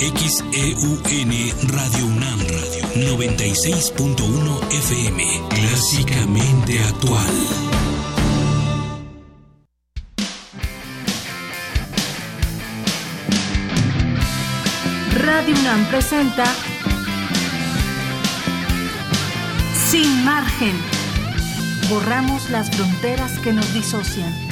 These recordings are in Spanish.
XEUN Radio UNAM Radio 96.1 FM. Clásicamente actual. Radio UNAM presenta Sin margen. Borramos las fronteras que nos disocian.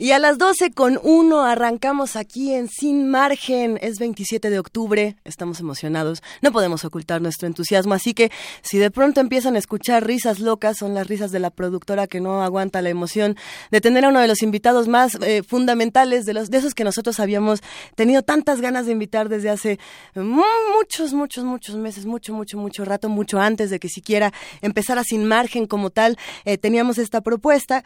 Y a las 12 con 1 arrancamos aquí en Sin Margen. Es 27 de octubre, estamos emocionados, no podemos ocultar nuestro entusiasmo, así que si de pronto empiezan a escuchar risas locas, son las risas de la productora que no aguanta la emoción de tener a uno de los invitados más eh, fundamentales, de, los, de esos que nosotros habíamos tenido tantas ganas de invitar desde hace muchos, muchos, muchos meses, mucho, mucho, mucho rato, mucho antes de que siquiera empezara Sin Margen como tal. Eh, teníamos esta propuesta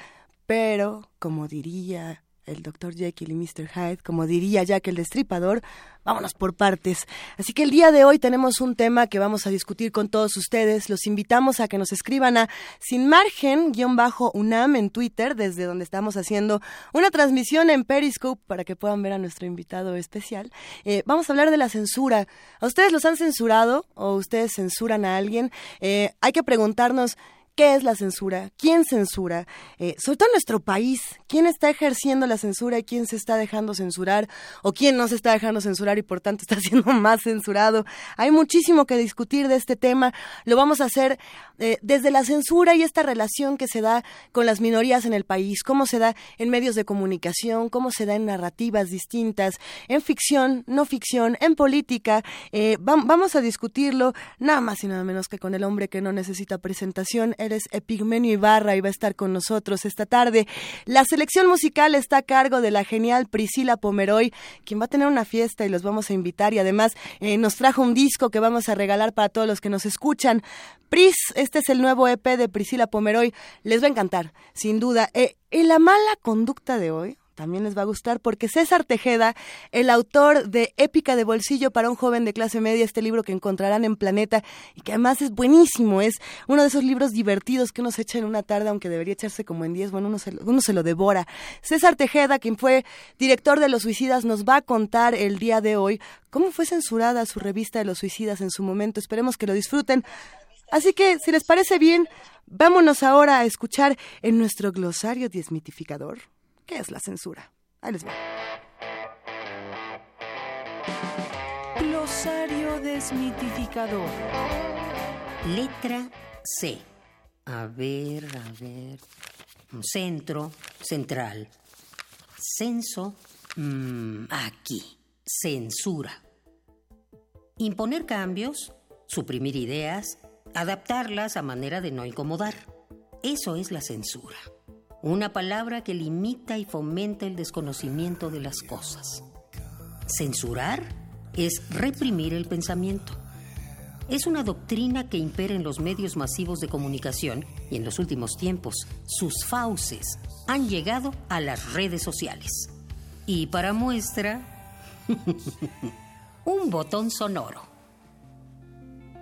pero, como diría el Dr. Jekyll y Mr. Hyde, como diría Jack el Destripador, vámonos por partes. Así que el día de hoy tenemos un tema que vamos a discutir con todos ustedes. Los invitamos a que nos escriban a sin margen-unam en Twitter, desde donde estamos haciendo una transmisión en Periscope para que puedan ver a nuestro invitado especial. Eh, vamos a hablar de la censura. ¿A ustedes los han censurado o ustedes censuran a alguien? Eh, hay que preguntarnos qué es la censura, quién censura, eh, sobre todo en nuestro país, quién está ejerciendo la censura y quién se está dejando censurar o quién no se está dejando censurar y por tanto está siendo más censurado. Hay muchísimo que discutir de este tema. Lo vamos a hacer eh, desde la censura y esta relación que se da con las minorías en el país, cómo se da en medios de comunicación, cómo se da en narrativas distintas, en ficción, no ficción, en política. Eh, vamos a discutirlo nada más y nada menos que con el hombre que no necesita presentación eres Epigmenio Ibarra y va a estar con nosotros esta tarde. La selección musical está a cargo de la genial Priscila Pomeroy, quien va a tener una fiesta y los vamos a invitar y además eh, nos trajo un disco que vamos a regalar para todos los que nos escuchan. Pris, este es el nuevo EP de Priscila Pomeroy, les va a encantar, sin duda. Eh, en la mala conducta de hoy, también les va a gustar porque César Tejeda, el autor de Épica de Bolsillo para un joven de clase media, este libro que encontrarán en Planeta y que además es buenísimo, es uno de esos libros divertidos que uno se echa en una tarde, aunque debería echarse como en diez, bueno, uno se, uno se lo devora. César Tejeda, quien fue director de Los Suicidas, nos va a contar el día de hoy cómo fue censurada su revista de Los Suicidas en su momento. Esperemos que lo disfruten. Así que, si les parece bien, vámonos ahora a escuchar en nuestro glosario desmitificador ¿Qué es la censura? Ahí les va. Glosario desmitificador. Letra C. A ver, a ver. Centro, central. Censo, mmm, aquí. Censura. Imponer cambios, suprimir ideas, adaptarlas a manera de no incomodar. Eso es la censura una palabra que limita y fomenta el desconocimiento de las cosas. Censurar es reprimir el pensamiento. Es una doctrina que impera en los medios masivos de comunicación y en los últimos tiempos sus fauces han llegado a las redes sociales. Y para muestra, un botón sonoro.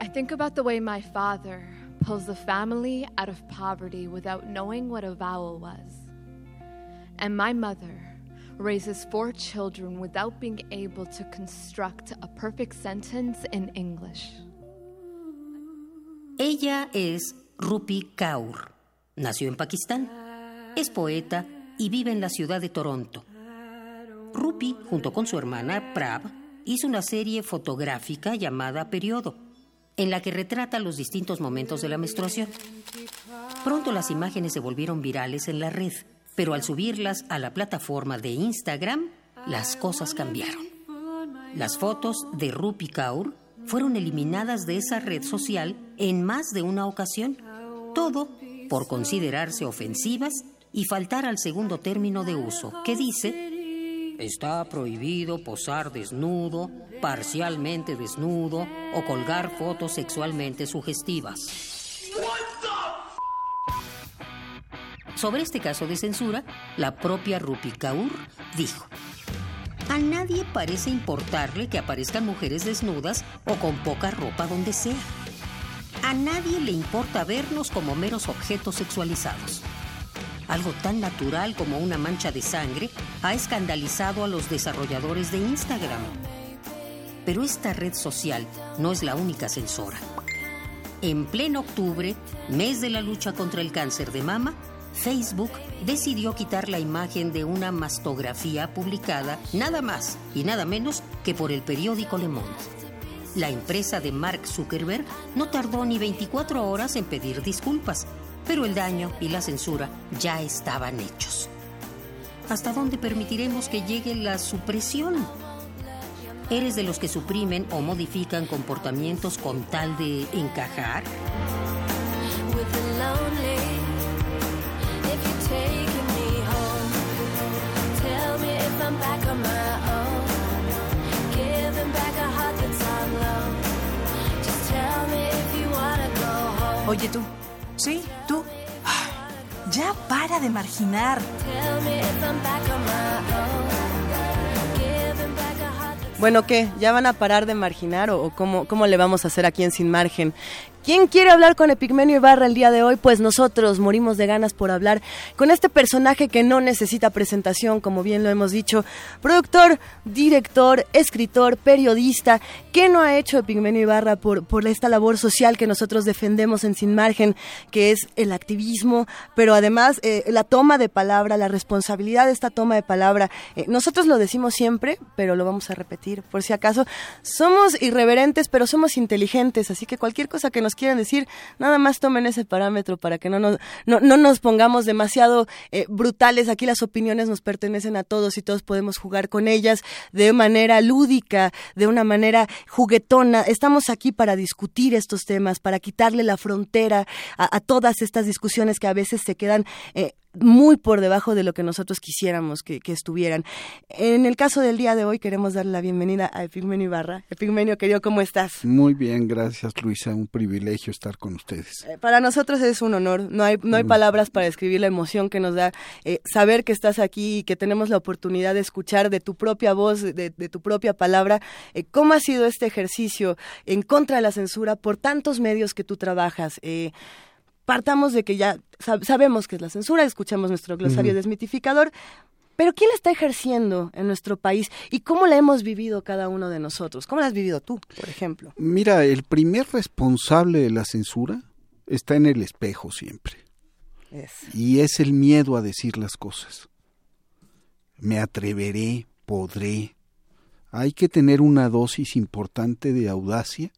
I think about the way my father pulls the family out of poverty without knowing what a vowel was. And my mother raises four children without being able to construct a perfect sentence in English. Ella es Rupi Kaur. Nació en Pakistán. Es poeta y vive en la ciudad de Toronto. Rupi, junto con su hermana Prav, hizo una serie fotográfica llamada Periodo en la que retrata los distintos momentos de la menstruación. Pronto las imágenes se volvieron virales en la red, pero al subirlas a la plataforma de Instagram, las cosas cambiaron. Las fotos de Rupi Kaur fueron eliminadas de esa red social en más de una ocasión, todo por considerarse ofensivas y faltar al segundo término de uso, que dice Está prohibido posar desnudo, parcialmente desnudo o colgar fotos sexualmente sugestivas. Sobre este caso de censura, la propia Rupi Kaur dijo: A nadie parece importarle que aparezcan mujeres desnudas o con poca ropa donde sea. A nadie le importa vernos como meros objetos sexualizados. Algo tan natural como una mancha de sangre, ha escandalizado a los desarrolladores de Instagram. Pero esta red social no es la única censora. En pleno octubre, mes de la lucha contra el cáncer de mama, Facebook decidió quitar la imagen de una mastografía publicada nada más y nada menos que por el periódico Le Monde. La empresa de Mark Zuckerberg no tardó ni 24 horas en pedir disculpas, pero el daño y la censura ya estaban hechos. ¿Hasta dónde permitiremos que llegue la supresión? ¿Eres de los que suprimen o modifican comportamientos con tal de encajar? Oye tú, sí, ya para de marginar. Bueno, ¿qué? ¿Ya van a parar de marginar o, cómo, cómo le vamos a hacer aquí en Sin Margen? ¿Quién quiere hablar con Epigmenio Ibarra el día de hoy? Pues nosotros morimos de ganas por hablar con este personaje que no necesita presentación, como bien lo hemos dicho. Productor, director, escritor, periodista. ¿Qué no ha hecho Epigmenio Ibarra por, por esta labor social que nosotros defendemos en Sin Margen, que es el activismo, pero además eh, la toma de palabra, la responsabilidad de esta toma de palabra? Eh, nosotros lo decimos siempre, pero lo vamos a repetir por si acaso. Somos irreverentes, pero somos inteligentes, así que cualquier cosa que nos quieran decir, nada más tomen ese parámetro para que no nos, no, nos pongamos demasiado eh, brutales. Aquí las opiniones nos pertenecen a todos y todos podemos jugar con ellas de manera lúdica, de una manera juguetona. Estamos aquí para discutir estos temas, para quitarle la frontera a, todas estas discusiones que a veces se quedan eh, muy por debajo de lo que nosotros quisiéramos que, estuvieran. En el caso del día de hoy queremos darle la bienvenida a Epigmenio Ibarra. Epigmenio, querido, ¿cómo estás? Muy bien, gracias Luisa, un privilegio estar con ustedes. Eh, para nosotros es un honor, no hay, no hay mm. palabras para describir la emoción que nos da eh, saber que estás aquí y que tenemos la oportunidad de escuchar de tu propia voz, de, tu propia palabra, eh, cómo ha sido este ejercicio en contra de la censura por tantos medios que tú trabajas partamos de que ya sabemos que es la censura, escuchamos nuestro glosario desmitificador, pero ¿quién la está ejerciendo en nuestro país y cómo la hemos vivido cada uno de nosotros? ¿Cómo la has vivido tú, por ejemplo? Mira, el primer responsable de la censura está en el espejo siempre. Y es el miedo a decir las cosas. Me atreveré, podré. Hay que tener una dosis importante de audacia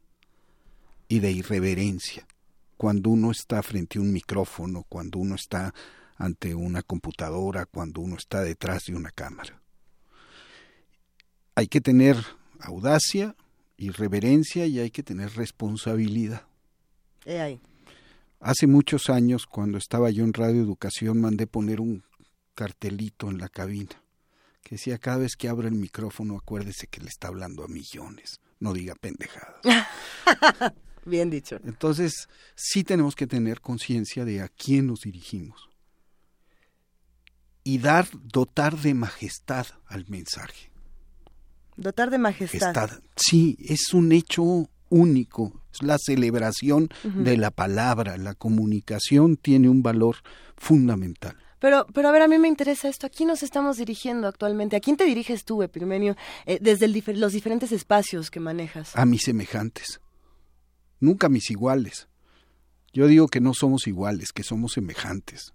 y de irreverencia cuando uno está frente a un micrófono, cuando uno está ante una computadora, cuando uno está detrás de una cámara. Hay que tener audacia y reverencia y hay que tener responsabilidad. Hace muchos años, cuando estaba yo en Radio Educación, mandé poner un cartelito en la cabina que decía cada vez que abra el micrófono acuérdese que le está hablando a millones, no diga pendejadas. Bien dicho. Entonces, sí tenemos que tener conciencia de a quién nos dirigimos y dar, dotar de majestad al mensaje. Dotar de majestad. sí, es un hecho único, es la celebración de la palabra, la comunicación tiene un valor fundamental. Pero, pero a ver, a mí me interesa esto. ¿A quién nos estamos dirigiendo actualmente? ¿A quién te diriges tú, Epirmenio, eh, desde los diferentes espacios que manejas? A mis semejantes nunca mis iguales. Yo digo que no somos iguales, que somos semejantes.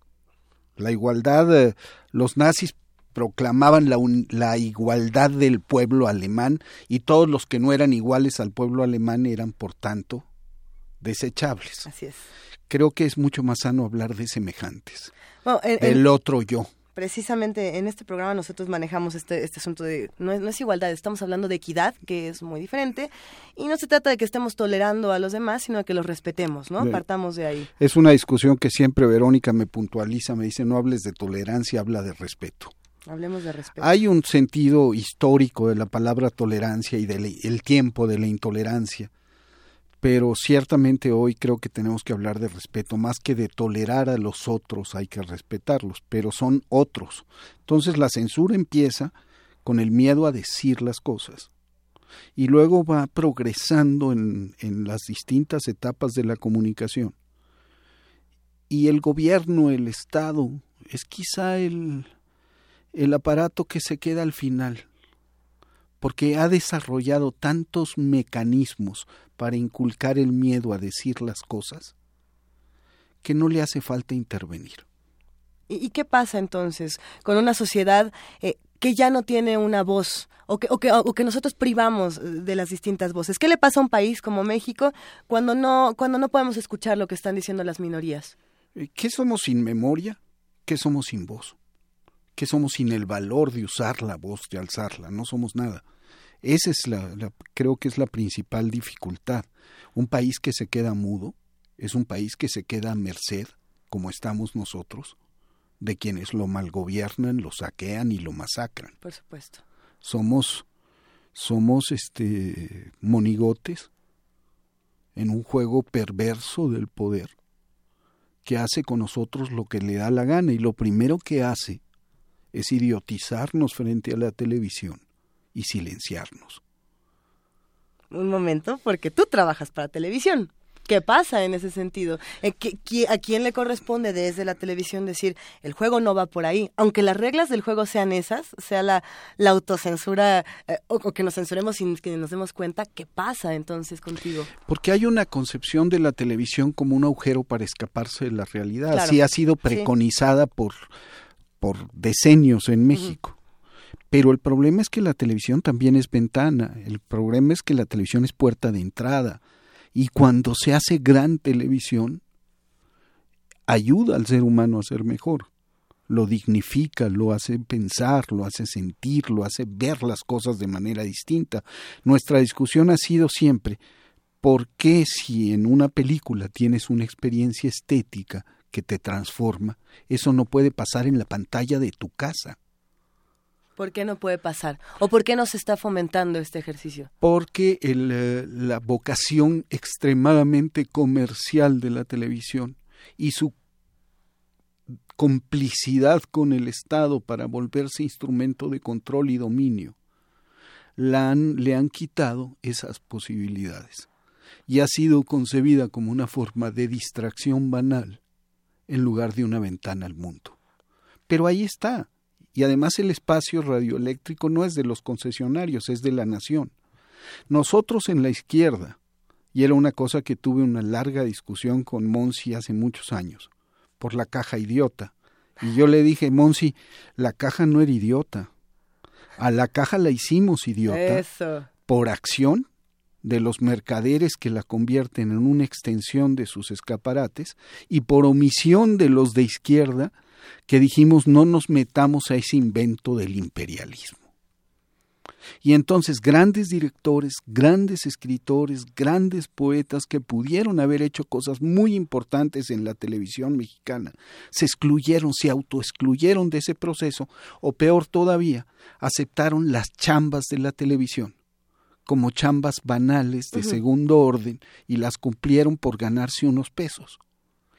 La igualdad, eh, los nazis proclamaban la, la, igualdad del pueblo alemán y todos los que no eran iguales al pueblo alemán eran, por tanto, desechables. Así es. Creo que es mucho más sano hablar de semejantes, del otro yo precisamente en este programa nosotros manejamos este, este asunto de, no es, no es, igualdad, estamos hablando de equidad, que es muy diferente, y no se trata de que estemos tolerando a los demás, sino de que los respetemos, ¿no? Partamos de ahí. Es una discusión que siempre Verónica me puntualiza, me dice, no hables de tolerancia, habla de respeto. Hablemos de respeto. Hay un sentido histórico de la palabra tolerancia y del tiempo de la intolerancia pero ciertamente hoy creo que tenemos que hablar de respeto, más que de tolerar a los otros, hay que respetarlos, pero son otros. Entonces la censura empieza con el miedo a decir las cosas y luego va progresando en, en las distintas etapas de la comunicación. Y el gobierno, el Estado, es quizá el, el aparato que se queda al final, porque ha desarrollado tantos mecanismos para inculcar el miedo a decir las cosas, que no le hace falta intervenir. ¿Y, qué pasa entonces con una sociedad eh, que ya no tiene una voz o que, o, que, o que nosotros privamos de las distintas voces? ¿Qué le pasa a un país como México cuando no, cuando no podemos escuchar lo que están diciendo las minorías? Eh, ¿Qué somos sin memoria? ¿Qué somos sin voz? ¿Qué somos sin el valor de usar la voz, de alzarla? No somos nada. Esa es la, creo que es la principal dificultad. Un país que se queda mudo es un país que se queda a merced, como estamos nosotros, de quienes lo malgobiernan, lo saquean y lo masacran. Por supuesto. Somos somos este monigotes en un juego perverso del poder que hace con nosotros lo que le da la gana y lo primero que hace es idiotizarnos frente a la televisión y silenciarnos. Un momento, porque tú trabajas para televisión. ¿Qué pasa en ese sentido? Eh, ¿A quién le corresponde desde la televisión decir el juego no va por ahí? Aunque las reglas del juego sean esas, sea la, la autocensura eh, o, que nos censuremos sin que nos demos cuenta, ¿qué pasa entonces contigo? Porque hay una concepción de la televisión como un agujero para escaparse de la realidad. Así ha sido preconizada por, por decenios en México. Pero el problema es que la televisión también es ventana, el problema es que la televisión es puerta de entrada y cuando se hace gran televisión, ayuda al ser humano a ser mejor. Lo dignifica, lo hace pensar, lo hace sentir, lo hace ver las cosas de manera distinta. Nuestra discusión ha sido siempre ¿por qué si en una película tienes una experiencia estética que te transforma, eso no puede pasar en la pantalla de tu casa? ¿Por qué no puede pasar? ¿O por qué no se está fomentando este ejercicio? Porque eh, la vocación extremadamente comercial de la televisión y su complicidad con el Estado para volverse instrumento de control y dominio, le han quitado esas posibilidades y ha sido concebida como una forma de distracción banal en lugar de una ventana al mundo. Pero ahí está, y además el espacio radioeléctrico no es de los concesionarios, es de la nación. Nosotros en la izquierda, y era una cosa que tuve una larga discusión con Monsi hace muchos años, por la caja idiota. Y yo le dije, Monsi, la caja no era idiota. A la caja la hicimos idiota por acción de los mercaderes que la convierten en una extensión de sus escaparates y por omisión de los de izquierda que dijimos no nos metamos a ese invento del imperialismo. Y entonces grandes directores, grandes escritores, grandes poetas que pudieron haber hecho cosas muy importantes en la televisión mexicana, se excluyeron, se autoexcluyeron de ese proceso, o peor todavía, aceptaron las chambas de la televisión como chambas banales de segundo orden y las cumplieron por ganarse unos pesos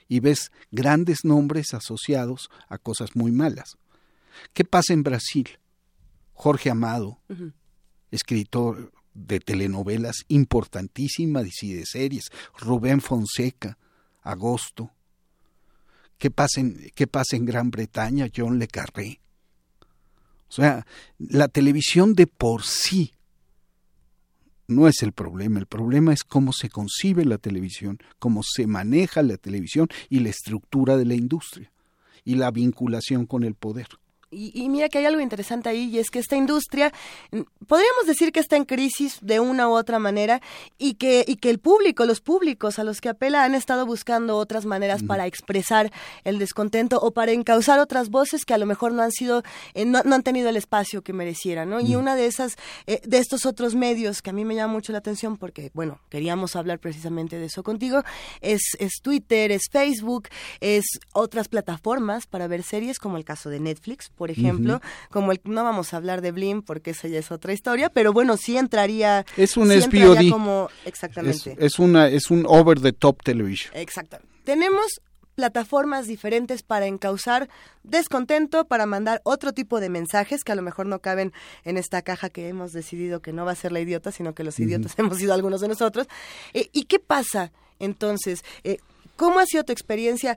y ves grandes nombres asociados a cosas muy malas. ¿Qué pasa en Brasil? Jorge Amado, escritor de telenovelas importantísimas y de series, Rubén Fonseca, Agosto. ¿Qué pasa en, qué pasa en Gran Bretaña? John Le Carré. O sea, la televisión de por sí no es el problema, el problema es cómo se concibe la televisión, cómo se maneja la televisión y la estructura de la industria y la vinculación con el poder. Y, mira que hay algo interesante ahí y es que esta industria mm, podríamos decir que está en crisis de una u otra manera y que y que el público los públicos a los que apela han estado buscando otras maneras para expresar el descontento o para encauzar otras voces que a lo mejor no han sido eh, no, han tenido el espacio que merecieran no y una de esas eh, de estos otros medios que a mí me llama mucho la atención porque bueno queríamos hablar precisamente de eso contigo es es Twitter es Facebook es otras plataformas para ver series como el caso de Netflix por ejemplo, como el no vamos a hablar de Blim porque esa ya es otra historia, pero bueno, sí entraría Es un sí SPOD. como exactamente. Es, una es un over the top television. Exactamente. Tenemos plataformas diferentes para encauzar descontento, para mandar otro tipo de mensajes que a lo mejor no caben en esta caja que hemos decidido que no va a ser la idiota, sino que los idiotas hemos sido algunos de nosotros. Eh, ¿Y qué pasa entonces? Eh, ¿Cómo ha sido tu experiencia?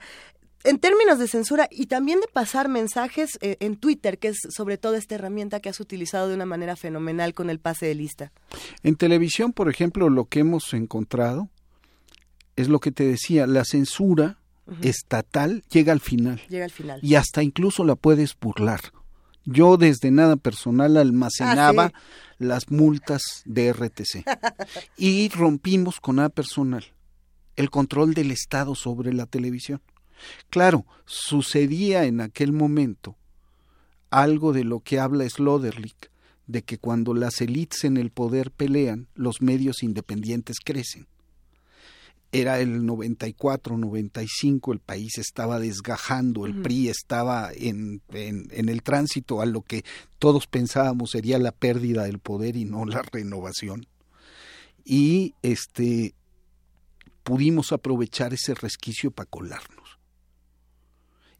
En términos de censura y también de pasar mensajes eh, en Twitter, que es sobre todo esta herramienta que has utilizado de una manera fenomenal con el pase de lista. En televisión, por ejemplo, lo que hemos encontrado es lo que te decía, la censura estatal llega al final. Llega al final. Y hasta incluso la puedes burlar. Yo desde nada personal almacenaba ah, las multas de RTC y rompimos con nada personal el control del Estado sobre la televisión. Claro, sucedía en aquel momento algo de lo que habla Sloterdijk, de que cuando las élites en el poder pelean, los medios independientes crecen era el 94, 95, el país estaba desgajando, el PRI estaba en, en, el tránsito a lo que todos pensábamos sería la pérdida del poder y no la renovación. Y este pudimos aprovechar ese resquicio para colarnos.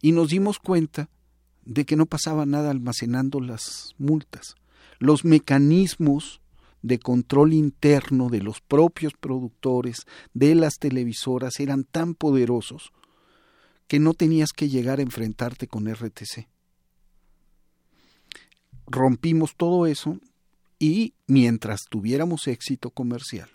Y nos dimos cuenta de que no pasaba nada almacenando las multas. Los mecanismos de control interno de los propios productores, de las televisoras, eran tan poderosos que no tenías que llegar a enfrentarte con RTC. Rompimos todo eso y mientras tuviéramos éxito comercial,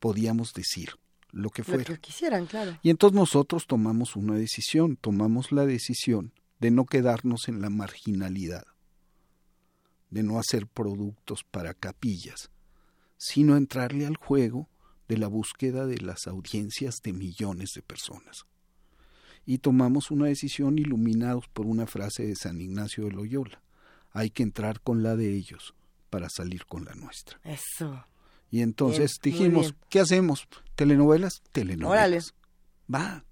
podíamos decir lo que fuera. Lo que quisieran, claro. Y entonces nosotros tomamos una decisión, tomamos la decisión de no quedarnos en la marginalidad, de no hacer productos para capillas, sino entrarle al juego de la búsqueda de las audiencias de millones de personas. Y tomamos una decisión iluminados por una frase de San Ignacio de Loyola. Hay que entrar con la de ellos para salir con la nuestra. Eso. Y entonces dijimos, ¿qué hacemos? ¿Telenovelas? Telenovelas. Va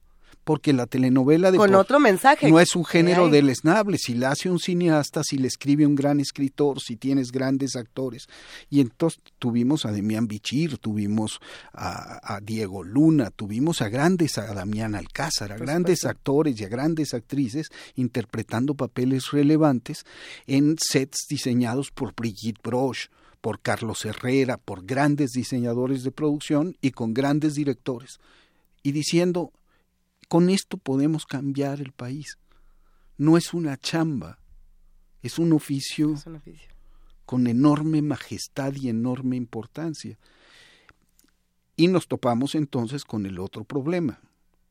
porque la telenovela de con otro mensaje no es un género del esnable si la hace un cineasta si le escribe un gran escritor si tienes grandes actores y entonces tuvimos a Demián Bichir tuvimos a, Diego Luna tuvimos a grandes a Damián Alcázar a grandes actores y a grandes actrices interpretando papeles relevantes en sets diseñados por Brigitte Broche por Carlos Herrera, por grandes diseñadores de producción y con grandes directores, y diciendo, con esto podemos cambiar el país. No es una chamba, es un oficio, con enorme majestad y enorme importancia. Y nos topamos entonces con el otro problema.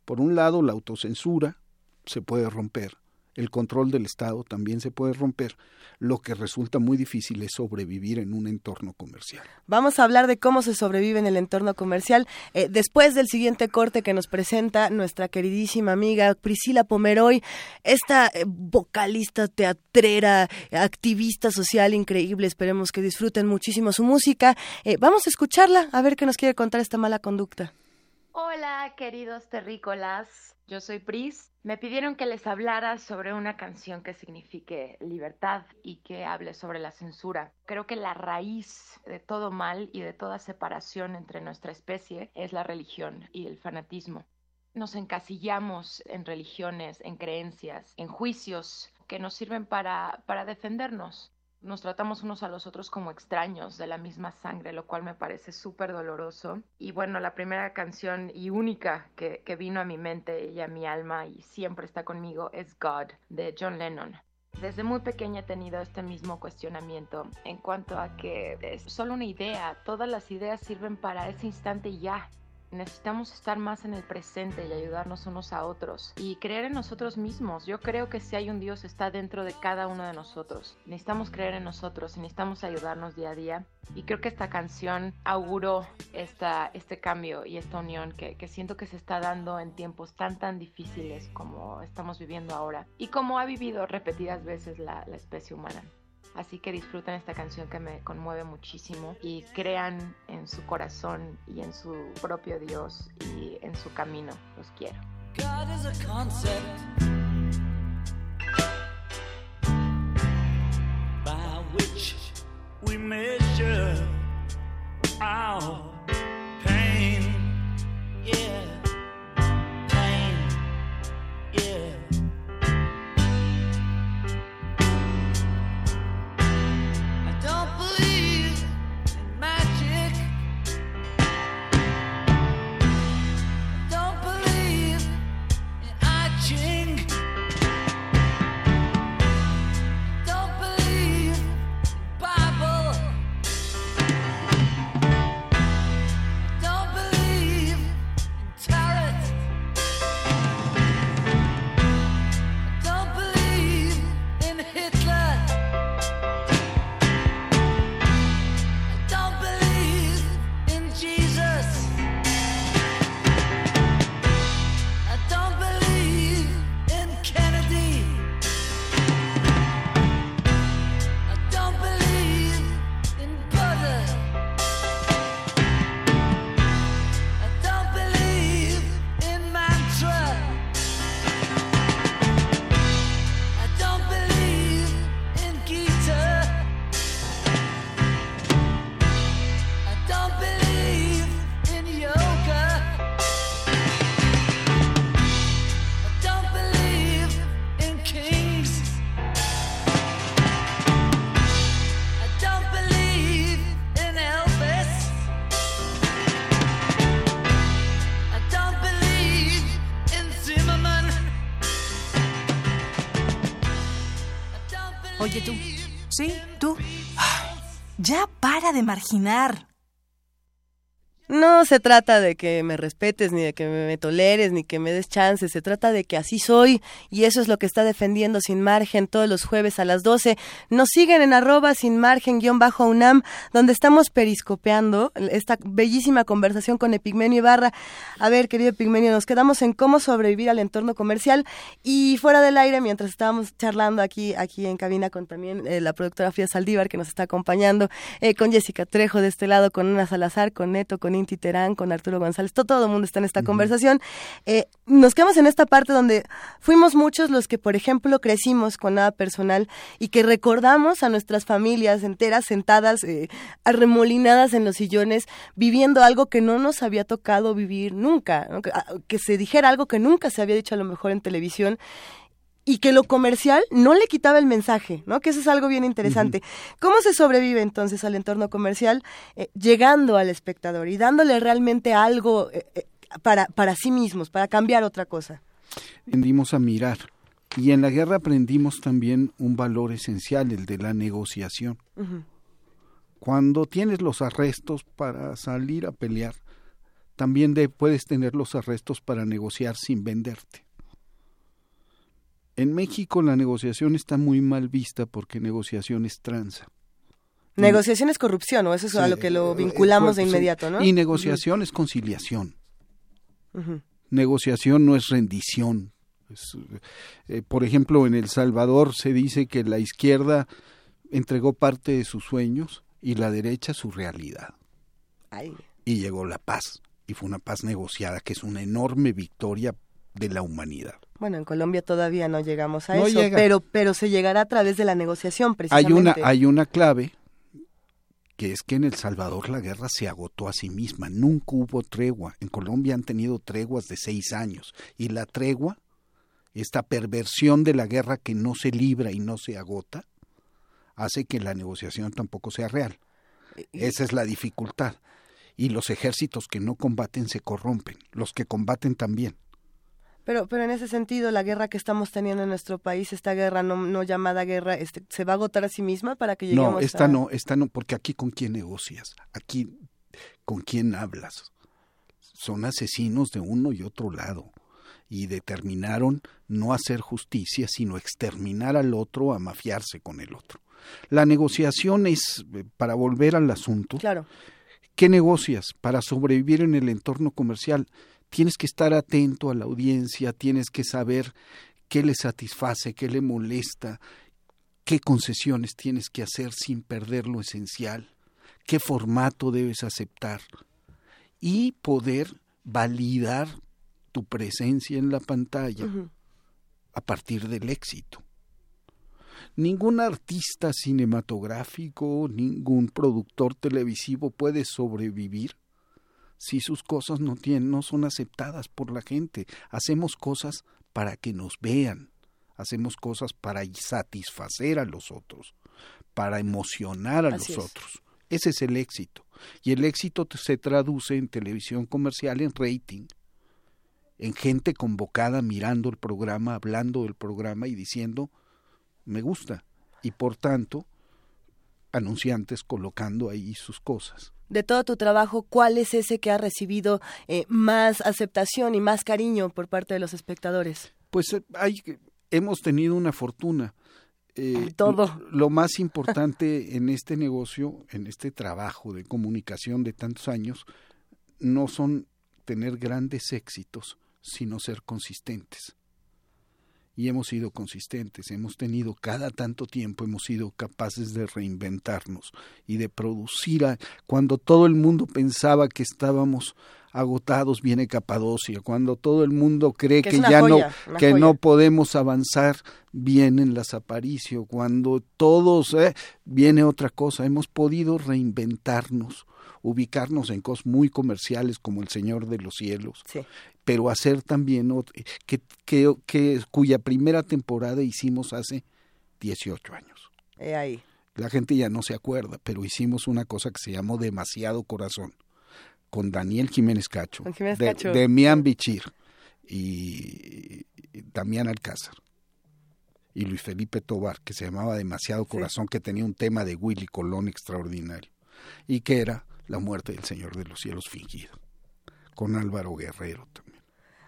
Por un lado, la autocensura se puede romper, el control del Estado también se puede romper, lo que resulta muy difícil es sobrevivir en un entorno comercial. Vamos a hablar de cómo se sobrevive en el entorno comercial eh, después del siguiente corte que nos presenta nuestra queridísima amiga Priscila Pomeroy, esta eh, vocalista, teatrera, activista social increíble. Esperemos que disfruten muchísimo su música. Eh, vamos a escucharla a ver qué nos quiere contar esta mala conducta. Hola, queridos terrícolas. Yo soy Pris. Me pidieron que les hablara sobre una canción que signifique libertad y que hable sobre la censura. Creo que la raíz de todo mal y de toda separación entre nuestra especie es la religión y el fanatismo. Nos encasillamos en religiones, en creencias, en juicios que nos sirven para, para defendernos nos tratamos unos a los otros como extraños de la misma sangre, lo cual me parece súper doloroso. Y bueno, la primera canción y única que, que, vino a mi mente y a mi alma y siempre está conmigo es God de John Lennon. Desde muy pequeña he tenido este mismo cuestionamiento en cuanto a que es solo una idea, todas las ideas sirven para ese instante ya, Necesitamos estar más en el presente y ayudarnos unos a otros y creer en nosotros mismos. Yo creo que si hay un Dios está dentro de cada uno de nosotros. Necesitamos creer en nosotros y necesitamos ayudarnos día a día. Y creo que esta canción auguró esta, este cambio y esta unión que, siento que se está dando en tiempos tan tan difíciles como estamos viviendo ahora y como ha vivido repetidas veces la especie humana. Así que disfruten esta canción que me conmueve muchísimo y crean en su corazón y en su propio Dios y en su camino. Los quiero. De marginar. No se trata de que me respetes, ni de que me toleres, ni que me des chances. Se trata de que así soy y eso es lo que está defendiendo Sin Margen todos los jueves a las 12. Nos siguen en arroba sin margen guion bajo UNAM, donde estamos periscopeando esta bellísima conversación con Epigmenio Ibarra. A ver, querido Epigmenio, nos quedamos en cómo sobrevivir al entorno comercial y fuera del aire, mientras estábamos charlando aquí, aquí en cabina con también eh, la productora Fría Saldívar que nos está acompañando, eh, con Jessica Trejo de este lado, con Ana Salazar, con Neto, con Inti Con Arturo González, todo, el mundo está en esta conversación. Eh, nos quedamos en esta parte donde fuimos muchos los que, por ejemplo, crecimos con nada personal y que recordamos a nuestras familias enteras sentadas, eh, arremolinadas en los sillones, viviendo algo que no nos había tocado vivir nunca, ah, que se dijera algo que nunca se había dicho a lo mejor en televisión y que lo comercial no le quitaba el mensaje, ¿no? Que eso es algo bien interesante. ¿Cómo se sobrevive entonces al entorno comercial eh, llegando al espectador y dándole realmente algo eh, eh, para, para sí mismos, para cambiar otra cosa? Aprendimos a mirar y en la guerra aprendimos también un valor esencial, el de la negociación. Cuando tienes los arrestos para salir a pelear, también puedes tener los arrestos para negociar sin venderte. En México la negociación está muy mal vista porque negociación es tranza. Negociación es corrupción, ¿o eso es a lo que lo eh, vinculamos de inmediato, ¿no? Y negociación es conciliación. Negociación no es rendición. Eh, por ejemplo, en El Salvador se dice que la izquierda entregó parte de sus sueños y la derecha su realidad. Y llegó la paz. Y fue una paz negociada, que es una enorme victoria de la humanidad. Bueno, en Colombia todavía no llegamos a eso, pero pero se llegará a través de la negociación precisamente. Hay una hay una clave que es que en El Salvador la guerra se agotó a sí misma, nunca hubo tregua. En Colombia han tenido treguas de seis años y la tregua, esta perversión de la guerra que no se libra y no se agota, hace que la negociación tampoco sea real. Esa es la dificultad. Y los ejércitos que no combaten se corrompen, los que combaten también. Pero, pero en ese sentido, la guerra que estamos teniendo en nuestro país, esta guerra no, llamada guerra, este, ¿se va a agotar a sí misma para que lleguemos No, esta no, esta no, porque aquí con quién negocias, aquí con quién hablas. Son asesinos de uno y otro lado y determinaron no hacer justicia, sino exterminar al otro, a mafiarse con el otro. La negociación es, eh, para volver al asunto, claro. ¿qué negocias para sobrevivir en el entorno comercial? Tienes que estar atento a la audiencia, tienes que saber qué le satisface, qué le molesta, qué concesiones tienes que hacer sin perder lo esencial, qué formato debes aceptar y poder validar tu presencia en la pantalla a partir del éxito. Ningún artista cinematográfico, ningún productor televisivo puede sobrevivir si sus cosas no tienen, no son aceptadas por la gente. Hacemos cosas para que nos vean, hacemos cosas para satisfacer a los otros, para emocionar a los otros. Ese es el éxito. Y el éxito se traduce en televisión comercial, en rating, en gente convocada mirando el programa, hablando del programa y diciendo, me gusta. Y por tanto, anunciantes colocando ahí sus cosas de todo tu trabajo, ¿cuál es ese que ha recibido eh, más aceptación y más cariño por parte de los espectadores? Pues eh, hay, hemos tenido una fortuna. Eh, todo. Lo más importante en este negocio, en este trabajo de comunicación de tantos años, no son tener grandes éxitos, sino ser consistentes y hemos sido consistentes, hemos tenido cada tanto tiempo, hemos sido capaces de reinventarnos y de producir cuando todo el mundo pensaba que estábamos agotados viene Capadocia, cuando todo el mundo cree que, ya no que no podemos avanzar vienen las Aparicio, cuando todos eh, viene otra cosa, hemos podido reinventarnos ubicarnos en cosas muy comerciales como El Señor de los Cielos, pero hacer también que, que, que, cuya primera temporada hicimos hace 18 años. ahí. La gente ya no se acuerda, pero hicimos una cosa que se llamó Demasiado Corazón, con Daniel Jiménez Cacho, de, Mian Bichir y, Damián Alcázar. y Luis Felipe Tobar, que se llamaba Demasiado Corazón, que tenía un tema de Willy Colón extraordinario, y que era La muerte del Señor de los Cielos fingido, con Álvaro Guerrero también.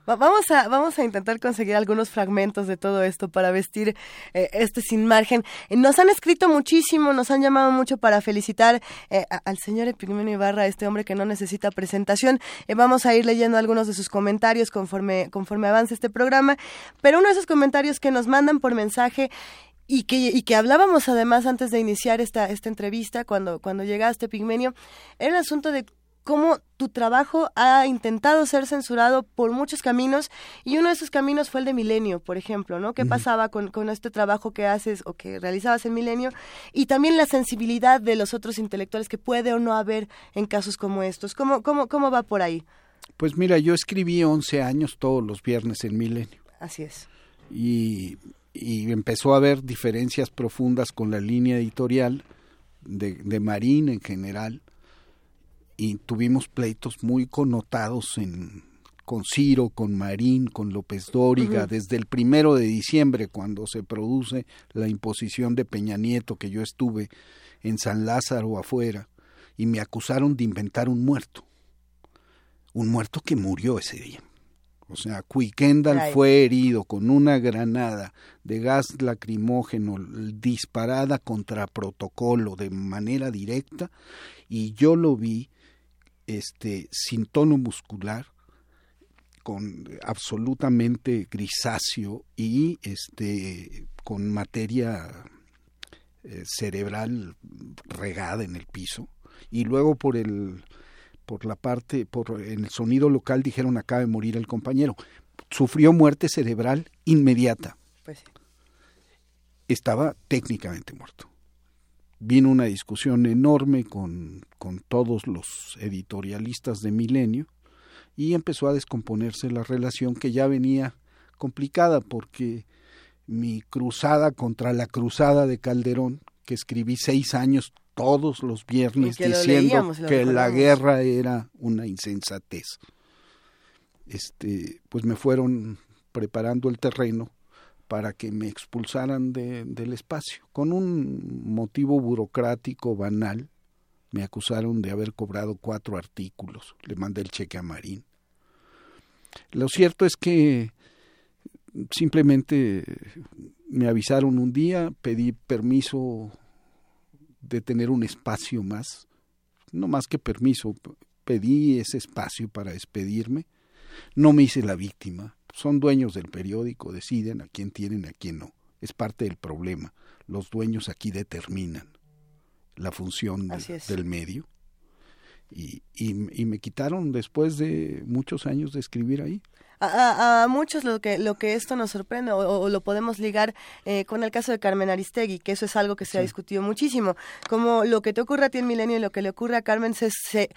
Vamos a, vamos a intentar conseguir algunos fragmentos de todo esto para vestir eh, este sin margen. Eh, nos han escrito muchísimo, nos han llamado mucho para felicitar eh, al señor Epigmenio Ibarra, este hombre que no necesita presentación. vamos a ir leyendo algunos de sus comentarios conforme, conforme avance este programa. Pero uno de esos comentarios que nos mandan por mensaje y que, y que hablábamos además antes de iniciar esta, esta entrevista, cuando, cuando llegaste, Pigmenio, era el asunto de cómo tu trabajo ha intentado ser censurado por muchos caminos y uno de esos caminos fue el de Milenio, por ejemplo, ¿no? ¿Qué pasaba con, con, este trabajo que haces o que realizabas en Milenio? Y también la sensibilidad de los otros intelectuales que puede o no haber en casos como estos. ¿Cómo, cómo, cómo va por ahí? Pues mira, yo escribí 11 años todos los viernes en Milenio. Así es. Y, y empezó a haber diferencias profundas con la línea editorial de, de Marín en general y tuvimos pleitos muy connotados en, con Ciro, con Marín, con López Dóriga, desde el primero de diciembre, cuando se produce la imposición de Peña Nieto, que yo estuve en San Lázaro afuera, y me acusaron de inventar un muerto. Un muerto que murió ese día. O sea, Cuiquendal fue herido con una granada de gas lacrimógeno disparada contra protocolo de manera directa y yo lo vi este, sin tono muscular, con absolutamente grisáceo y este, con materia eh, cerebral regada en el piso. Y luego por el por la parte, por en el sonido local dijeron acaba de morir el compañero. Sufrió muerte cerebral inmediata. Pues Estaba técnicamente muerto vino una discusión enorme con, con todos los editorialistas de Milenio y empezó a descomponerse la relación que ya venía complicada porque mi cruzada contra la cruzada de Calderón, que escribí seis años todos los viernes diciendo que la guerra era una insensatez. Este, pues me fueron preparando el terreno para que me expulsaran de, del espacio. Con un motivo burocrático banal, me acusaron de haber cobrado cuatro artículos. Le mandé el cheque a Marín. Lo cierto es que simplemente me avisaron un día, pedí permiso de tener un espacio más, no más que permiso, pedí ese espacio para despedirme. No me hice la víctima, son dueños del periódico, deciden a quién tienen, a quién no. Es parte del problema. Los dueños aquí determinan la función del medio. Y, y, me quitaron después de muchos años de escribir ahí. A, muchos lo que lo que esto nos sorprende o, lo podemos ligar eh, con el caso de Carmen Aristegui, que eso es algo que se ha discutido muchísimo. Como lo que te ocurre a ti en Milenio y lo que le ocurre a Carmen se, se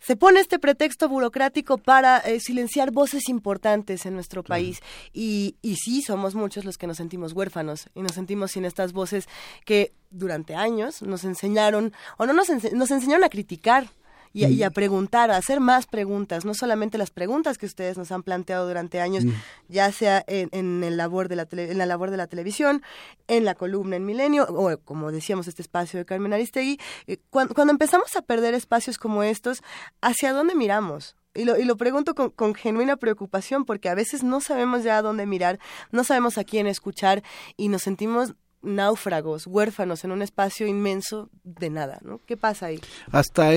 se pone este pretexto burocrático para eh, silenciar voces importantes en nuestro país. Y, y sí, somos muchos los que nos sentimos huérfanos y nos sentimos sin estas voces que durante años nos enseñaron, o no nos, nos enseñaron a criticar y, a preguntar, a hacer más preguntas, no solamente las preguntas que ustedes nos han planteado durante años, ya sea en, en, el labor de la en la labor de la televisión, en la columna en Milenio, o como decíamos, este espacio de Carmen Aristegui. Eh, cuando, cuando empezamos a perder espacios como estos, ¿hacia dónde miramos? Y lo, y lo pregunto con, con, genuina preocupación porque a veces no sabemos ya a dónde mirar, no sabemos a quién escuchar y nos sentimos náufragos, huérfanos en un espacio inmenso de nada, ¿no? ¿Qué pasa ahí? Hasta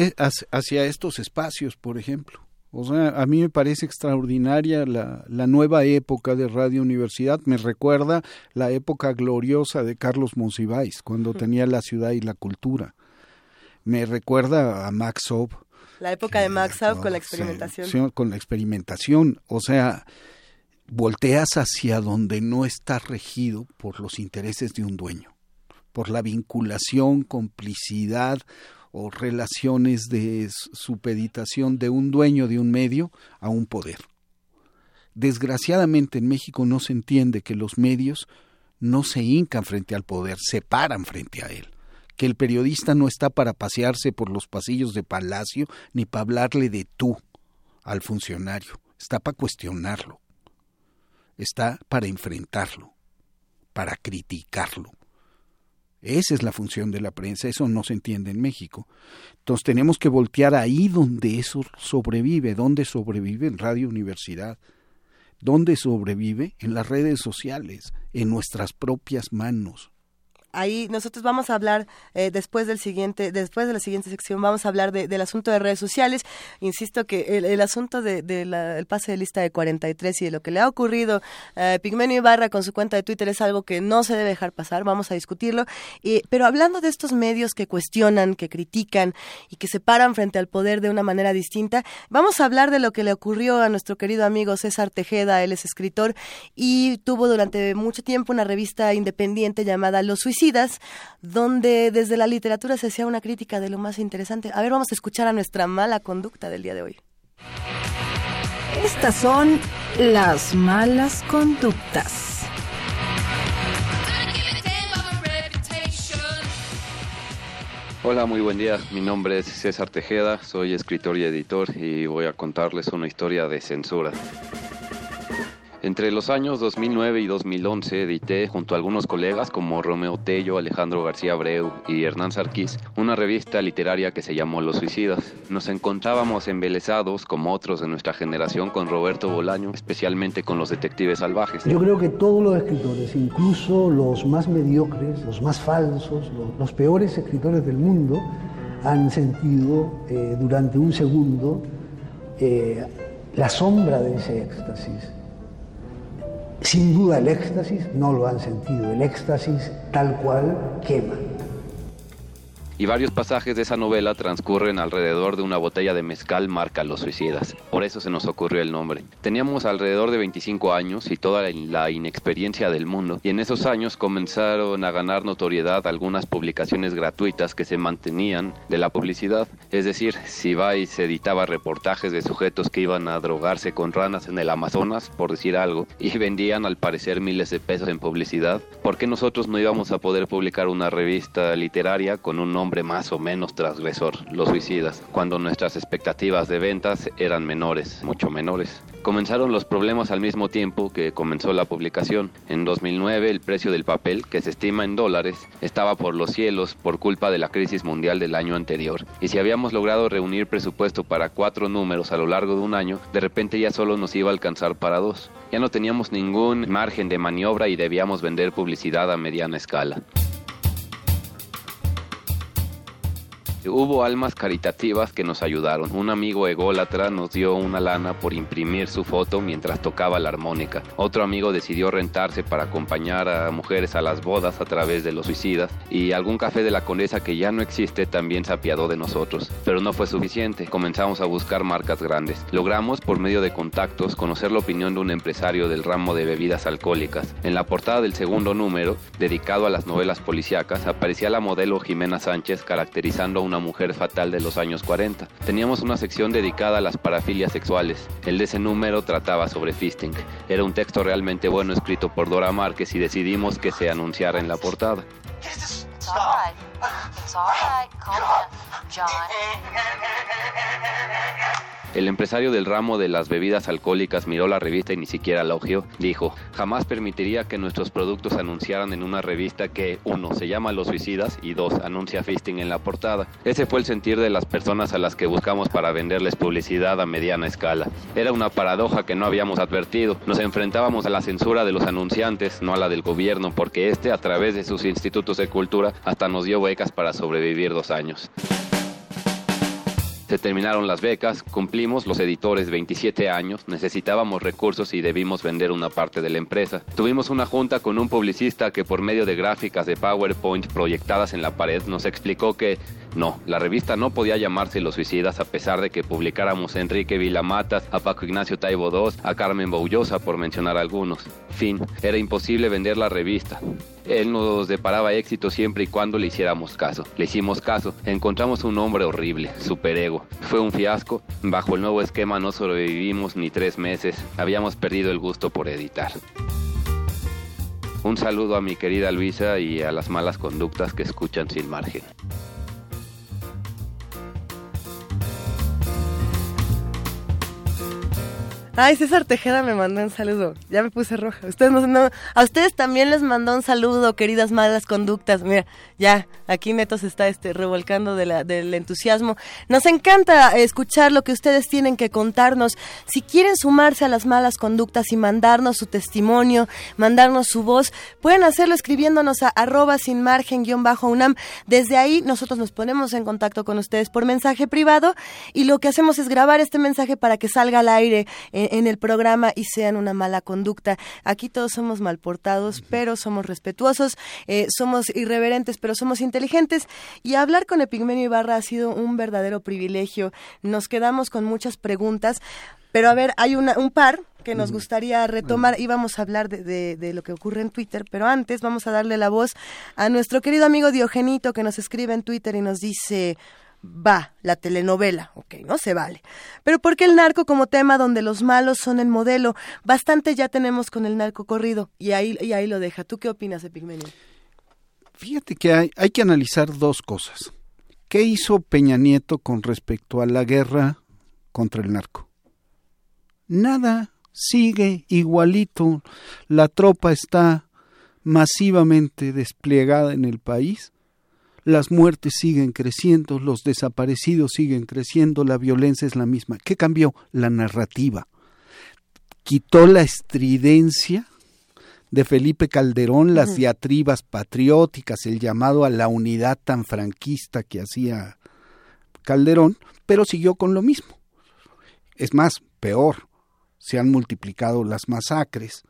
hacia estos espacios, por ejemplo. O sea, a mí me parece extraordinaria la, la, nueva época de Radio Universidad. Me recuerda la época gloriosa de Carlos Monsiváis, cuando tenía la ciudad y la cultura. Me recuerda a Max Ob. La época de Max Ob con la experimentación. Con la experimentación. O sea, volteas hacia donde no está regido por los intereses de un dueño, por la vinculación, complicidad o relaciones de supeditación de un dueño de un medio a un poder. Desgraciadamente en México no se entiende que los medios no se hincan frente al poder, se paran frente a él, que el periodista no está para pasearse por los pasillos de palacio ni para hablarle de tú al funcionario, está para cuestionarlo está para enfrentarlo, para criticarlo. Esa es la función de la prensa, eso no se entiende en México. Entonces tenemos que voltear ahí donde eso sobrevive, donde sobrevive en Radio Universidad, donde sobrevive en las redes sociales, en nuestras propias manos ahí nosotros vamos a hablar eh, después del siguiente, después de la siguiente sección, vamos a hablar del asunto de redes sociales. Insisto que el, asunto del de, pase de lista de 43 y de lo que le ha ocurrido a eh, Pigmenio Ibarra con su cuenta de Twitter es algo que no se debe dejar pasar, vamos a discutirlo. Pero hablando de estos medios que cuestionan, que critican y que se paran frente al poder de una manera distinta, vamos a hablar de lo que le ocurrió a nuestro querido amigo César Tejeda, él es escritor y tuvo durante mucho tiempo una revista independiente llamada Los Suicidios donde desde la literatura se hacía una crítica de lo más interesante. A ver, vamos a escuchar a nuestra mala conducta del día de hoy. Estas son las malas conductas. Hola, muy buen día. Mi nombre es César Tejeda, soy escritor y editor y voy a contarles una historia de censura. Entre los años 2009 y 2011 edité junto a algunos colegas como Romeo Tello, Alejandro García Abreu y Hernán Sarquís una revista literaria que se llamó Los Suicidas. Nos encontrábamos embelesados como otros de nuestra generación con Roberto Bolaño, especialmente con los detectives salvajes. Yo creo que todos los escritores, incluso los más mediocres, los más falsos, los, peores escritores del mundo, han sentido eh, durante un segundo eh, la sombra de ese éxtasis sin duda el éxtasis no lo han sentido, el éxtasis tal cual quema y varios pasajes de esa novela transcurren alrededor de una botella de mezcal marca Los Suicidas. Por eso se nos ocurrió el nombre. Teníamos alrededor de 25 años y toda la inexperiencia del mundo, y en esos años comenzaron a ganar notoriedad algunas publicaciones gratuitas que se mantenían de la publicidad. Es decir, si Vice editaba reportajes de sujetos que iban a drogarse con ranas en el Amazonas, por decir algo, y vendían al parecer miles de pesos en publicidad, ¿por nosotros no íbamos a poder publicar una revista literaria con un nombre hombre más o menos transgresor, los suicidas, cuando nuestras expectativas de ventas eran menores, mucho menores. Comenzaron los problemas al mismo tiempo que comenzó la publicación. En 2009 el precio del papel, que se estima en dólares, estaba por los cielos por culpa de la crisis mundial del año anterior. Y si habíamos logrado reunir presupuesto para cuatro números a lo largo de un año, de repente ya solo nos iba a alcanzar para dos. Ya no teníamos ningún margen de maniobra y debíamos vender publicidad a mediana escala. Hubo almas caritativas que nos ayudaron. Un amigo ególatra nos dio una lana por imprimir su foto mientras tocaba la armónica. Otro amigo decidió rentarse para acompañar a mujeres a las bodas a través de los suicidas. Y algún café de la condesa que ya no existe también se apiadó de nosotros. Pero no fue suficiente. Comenzamos a buscar marcas grandes. Logramos, por medio de contactos, conocer la opinión de un empresario del ramo de bebidas alcohólicas. En la portada del segundo número, dedicado a las novelas policíacas, aparecía la modelo Jimena Sánchez caracterizando a una mujer fatal de los años 40. Teníamos una sección dedicada a las parafilias sexuales. El de ese número trataba sobre fisting. Era un texto realmente bueno escrito por Dora Márquez y decidimos que se anunciara en la portada. El empresario del ramo de las bebidas alcohólicas miró la revista y ni siquiera la ojeó. Dijo, jamás permitiría que nuestros productos anunciaran en una revista que, uno, se llama Los Suicidas y dos, anuncia fisting en la portada. Ese fue el sentir de las personas a las que buscamos para venderles publicidad a mediana escala. Era una paradoja que no habíamos advertido. Nos enfrentábamos a la censura de los anunciantes, no a la del gobierno, porque este, a través de sus institutos de cultura, hasta nos dio becas para sobrevivir dos años. Se terminaron las becas, cumplimos los editores 27 años, necesitábamos recursos y debimos vender una parte de la empresa. Tuvimos una junta con un publicista que por medio de gráficas de PowerPoint proyectadas en la pared nos explicó que no, la revista no podía llamarse Los Suicidas a pesar de que publicáramos a Enrique Vilamatas, a Paco Ignacio Taibo II, a Carmen Boullosa, por mencionar algunos. Fin, era imposible vender la revista. Él nos deparaba éxito siempre y cuando le hiciéramos caso. Le hicimos caso, encontramos un hombre horrible, superego. Fue un fiasco, bajo el nuevo esquema no sobrevivimos ni tres meses, habíamos perdido el gusto por editar. Un saludo a mi querida Luisa y a las malas conductas que escuchan sin margen. Ay, César Tejeda me mandó un saludo. Ya me puse roja. Ustedes no, a ustedes también les mandó un saludo, queridas malas conductas. Mira, ya, aquí Neto se está este, revolcando del entusiasmo. Nos encanta escuchar lo que ustedes tienen que contarnos. Si quieren sumarse a las malas conductas y mandarnos su testimonio, mandarnos su voz, pueden hacerlo escribiéndonos a arroba sin margen guion bajo UNAM. Desde ahí nosotros nos ponemos en contacto con ustedes por mensaje privado y lo que hacemos es grabar este mensaje para que salga al aire en, el programa y sean una mala conducta. Aquí todos somos mal portados, pero somos respetuosos, eh, somos irreverentes, pero somos inteligentes. Y hablar con Epigmenio Ibarra ha sido un verdadero privilegio. Nos quedamos con muchas preguntas. Pero a ver, hay una, un par que nos gustaría retomar. Íbamos a hablar de, de, lo que ocurre en Twitter, pero antes vamos a darle la voz a nuestro querido amigo Diogenito que nos escribe en Twitter y nos dice, va la telenovela, ok, no se vale. Pero ¿por qué el narco como tema donde los malos son el modelo? Bastante ya tenemos con el narco corrido y ahí, y ahí lo deja. ¿Tú qué opinas, Epigmenio? Fíjate que hay, hay que analizar dos cosas. ¿Qué hizo Peña Nieto con respecto a la guerra contra el narco? Nada, sigue igualito. La tropa está masivamente desplegada en el país las muertes siguen creciendo, los desaparecidos siguen creciendo, la violencia es la misma. ¿Qué cambió? La narrativa. Quitó la estridencia de Felipe Calderón, las diatribas patrióticas, el llamado a la unidad tan franquista que hacía Calderón, pero siguió con lo mismo. Es más, peor, se han multiplicado las masacres.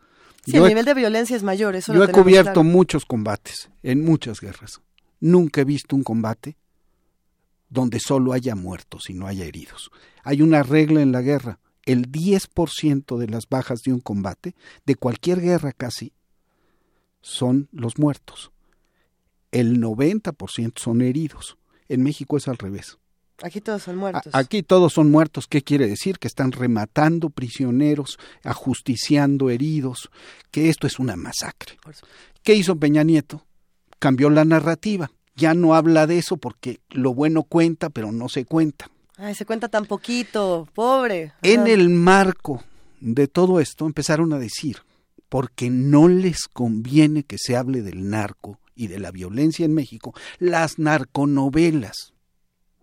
Sí, el nivel de violencia es mayor. Eso yo he cubierto muchos combates en muchas guerras. Nunca he visto un combate donde solo haya muertos y no haya heridos. Hay una regla en la guerra. El 10% de las bajas de un combate, de cualquier guerra casi, son los muertos. El 90% son heridos. En México es al revés. Aquí todos son muertos. aquí todos son muertos. ¿Qué quiere decir? Que están rematando prisioneros, ajusticiando heridos, que esto es una masacre. ¿Qué hizo Peña Nieto? Cambió la narrativa. Ya no habla de eso porque lo bueno cuenta, pero no se cuenta. Ay, se cuenta tan poquito, pobre. En el marco de todo esto empezaron a decir, porque no les conviene que se hable del narco y de la violencia en México, las narconovelas.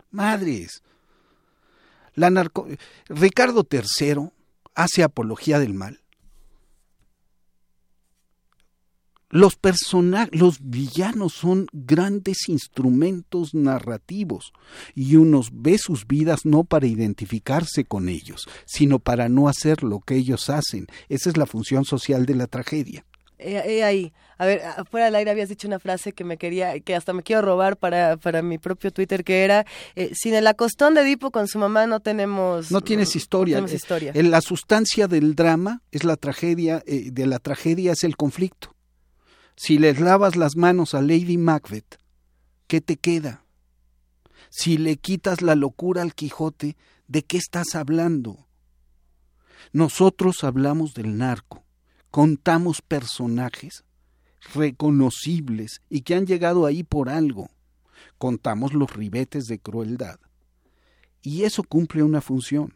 Madres. La narco Ricardo III hace apología del mal Los personajes, los villanos son grandes instrumentos narrativos y uno ve sus vidas no para identificarse con ellos, sino para no hacer lo que ellos hacen. Esa es la función social de la tragedia. Eh, ahí, a ver, fuera del aire habías dicho una frase que me quería, que hasta me quiero robar para, para mi propio Twitter, que era, eh, sin el acostón de Edipo con su mamá no tenemos... No tienes historia. No tenemos historia. Eh, la sustancia del drama es la tragedia, de la tragedia es el conflicto. Si les lavas las manos a Lady Macbeth, ¿qué te queda? Si le quitas la locura al Quijote, ¿de qué estás hablando? Nosotros hablamos del narco, contamos personajes reconocibles y que han llegado ahí por algo. Contamos los ribetes de crueldad. Y eso cumple una función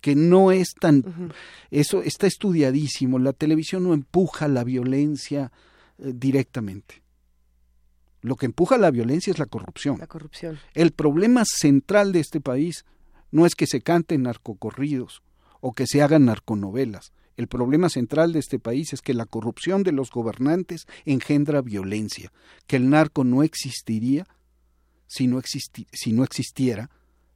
que no es tan eso está estudiadísimo, la televisión no empuja la violencia directamente. Lo que empuja la violencia es la corrupción. La corrupción. El problema central de este país no es que se canten narcocorridos o que se hagan narconovelas. El problema central de este país es que la corrupción de los gobernantes engendra violencia, que el narco no existiría si no, si no existiera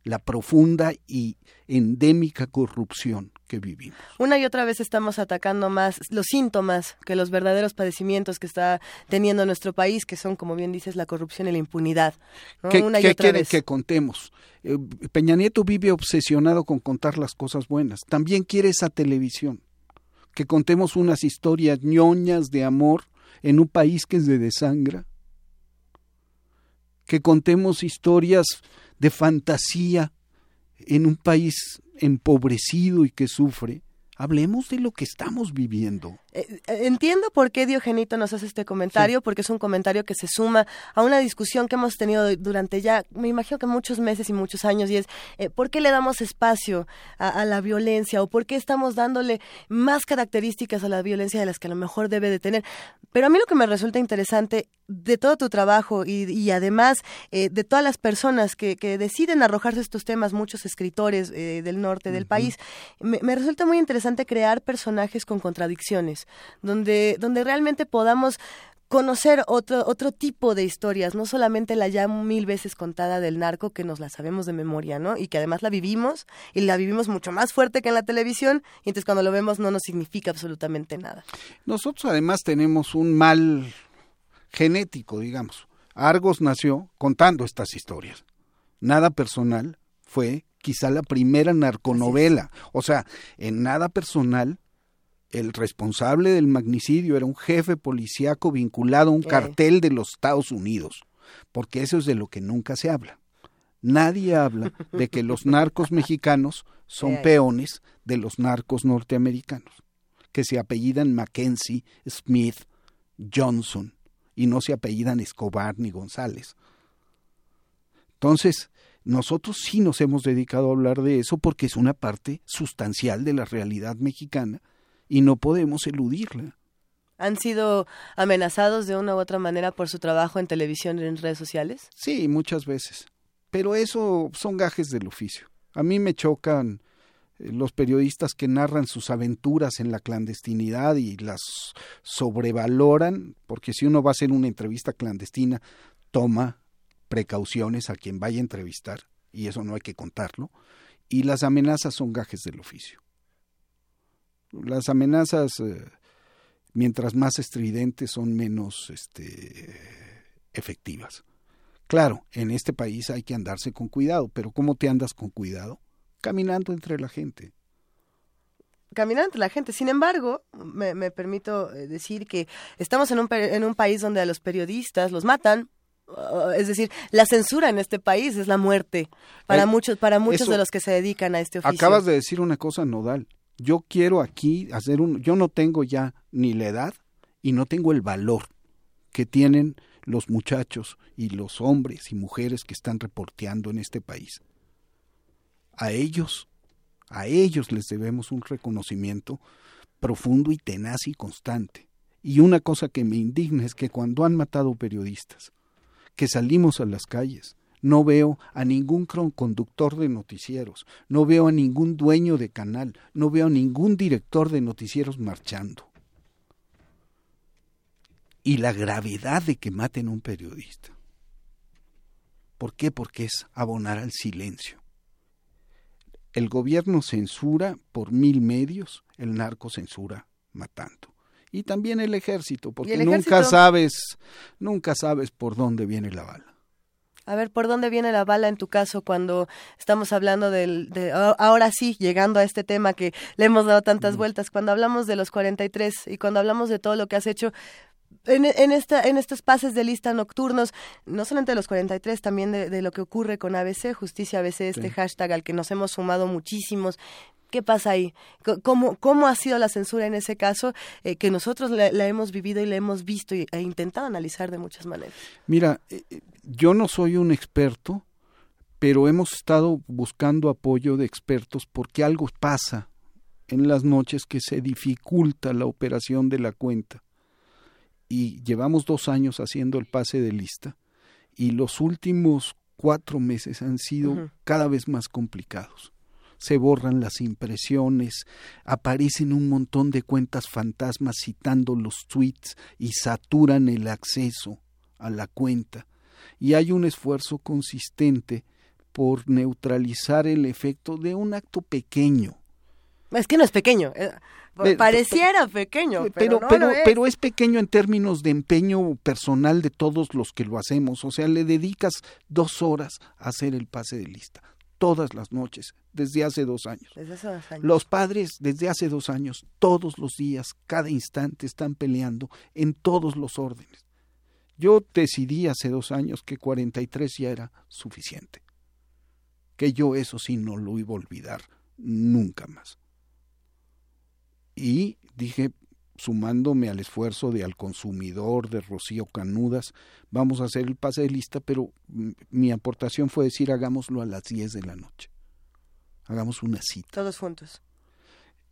la profunda y endémica corrupción que vivimos. Una y otra vez estamos atacando más los síntomas que los verdaderos padecimientos que está teniendo nuestro país, que son, como bien dices, la corrupción y la impunidad. ¿Qué, quiere que contemos? Eh, Peña Nieto vive obsesionado con contar las cosas buenas. También quiere esa televisión. Que contemos unas historias ñoñas de amor en un país que es de desangra. Que contemos historias de fantasía en un país empobrecido y que sufre Hablemos de lo que estamos viviendo. Eh, eh, entiendo por qué Diogenito nos hace este comentario, porque es un comentario que se suma a una discusión que hemos tenido durante ya, me imagino que muchos meses y muchos años, y es eh, por qué le damos espacio a, la violencia o por qué estamos dándole más características a la violencia de las que a lo mejor debe de tener. Pero a mí lo que me resulta interesante de todo tu trabajo y, además de todas las personas que, deciden arrojarse estos temas, muchos escritores del norte del país, me resulta muy interesante crear personajes con contradicciones, donde, donde realmente podamos conocer otro, otro tipo de historias, no solamente la ya mil veces contada del narco, que nos la sabemos de memoria, ¿no? Y que además la vivimos, y la vivimos mucho más fuerte que en la televisión, y entonces cuando lo vemos no nos significa absolutamente nada. Nosotros además tenemos un mal genético, digamos. Argos nació contando estas historias. Nada personal fue quizá la primera narconovela. O sea, en nada personal, el responsable del magnicidio era un jefe policíaco vinculado a un cartel de los Estados Unidos, porque eso es de lo que nunca se habla. Nadie habla de que los narcos mexicanos son peones de los narcos norteamericanos, que se apellidan Mackenzie, Smith, Johnson, y no se apellidan Escobar ni González. Entonces, nosotros sí nos hemos dedicado a hablar de eso porque es una parte sustancial de la realidad mexicana y no podemos eludirla. ¿Han sido amenazados de una u otra manera por su trabajo en televisión y en redes sociales? Sí, muchas veces. Pero eso son gajes del oficio. A mí me chocan eh, los periodistas que narran sus aventuras en la clandestinidad y las sobrevaloran, porque si uno va a hacer una entrevista clandestina, toma precauciones a quien vaya a entrevistar, y eso no hay que contarlo, y las amenazas son gajes del oficio. Las amenazas, eh, mientras más estridentes, son menos este, efectivas. Claro, en este país hay que andarse con cuidado, pero ¿cómo te andas con cuidado? Caminando entre la gente caminando entre la gente. Sin embargo, me, me permito eh, decir que estamos en un, en un país donde a los periodistas los matan Uh, es decir, la censura en este país es la muerte para muchos, para muchos de los que se dedican a este oficio. Acabas de decir una cosa nodal. Yo quiero aquí hacer un, yo no tengo ya ni la edad y no tengo el valor que tienen los muchachos y los hombres y mujeres que están reporteando en este país. A ellos, a ellos les debemos un reconocimiento profundo y tenaz y constante. Y una cosa que me indigna es que cuando han matado periodistas, que salimos a las calles. No veo a ningún conductor de noticieros, no veo a ningún dueño de canal, no veo a ningún director de noticieros marchando. Y la gravedad de que maten a un periodista. ¿Por qué? Porque es abonar al silencio. El gobierno censura por mil medios, el narco censura matando y también el ejército, porque nunca sabes, nunca sabes por dónde viene la bala. A ver, ¿por dónde viene la bala en tu caso cuando estamos hablando del, de, ahora sí, llegando a este tema que le hemos dado tantas vueltas, cuando hablamos de los 43 y cuando hablamos de todo lo que has hecho, en, en, esta, en estos pases de lista nocturnos, no solamente de los 43, también de, lo que ocurre con ABC, Justicia ABC, este hashtag al que nos hemos sumado muchísimos, ¿Qué pasa ahí? ¿Cómo, cómo ha sido la censura en ese caso eh, que nosotros la, hemos vivido y la hemos visto e intentado analizar de muchas maneras? Mira, eh, yo no soy un experto, pero hemos estado buscando apoyo de expertos porque algo pasa en las noches que se dificulta la operación de la cuenta. Y llevamos dos años haciendo el pase de lista y los últimos cuatro meses han sido cada vez más complicados se borran las impresiones, aparecen un montón de cuentas fantasmas citando los tweets y saturan el acceso a la cuenta. Y hay un esfuerzo consistente por neutralizar el efecto de un acto pequeño. Es que no es pequeño. Eh, pareciera pequeño, pero, pero, es. pero es pequeño en términos de empeño personal de todos los que lo hacemos. O sea, le dedicas dos horas a hacer el pase de lista todas las noches, desde hace dos años. Los padres desde hace dos años, todos los días, cada instante, están peleando en todos los órdenes. Yo decidí hace dos años que 43 ya era suficiente, que yo eso sí no lo iba a olvidar nunca más. y dije, sumándome al esfuerzo de al consumidor, de Rocío Canudas, vamos a hacer el pase de lista, pero mi aportación fue decir, hagámoslo a las 10 de la noche. Hagamos una cita. Todos juntos.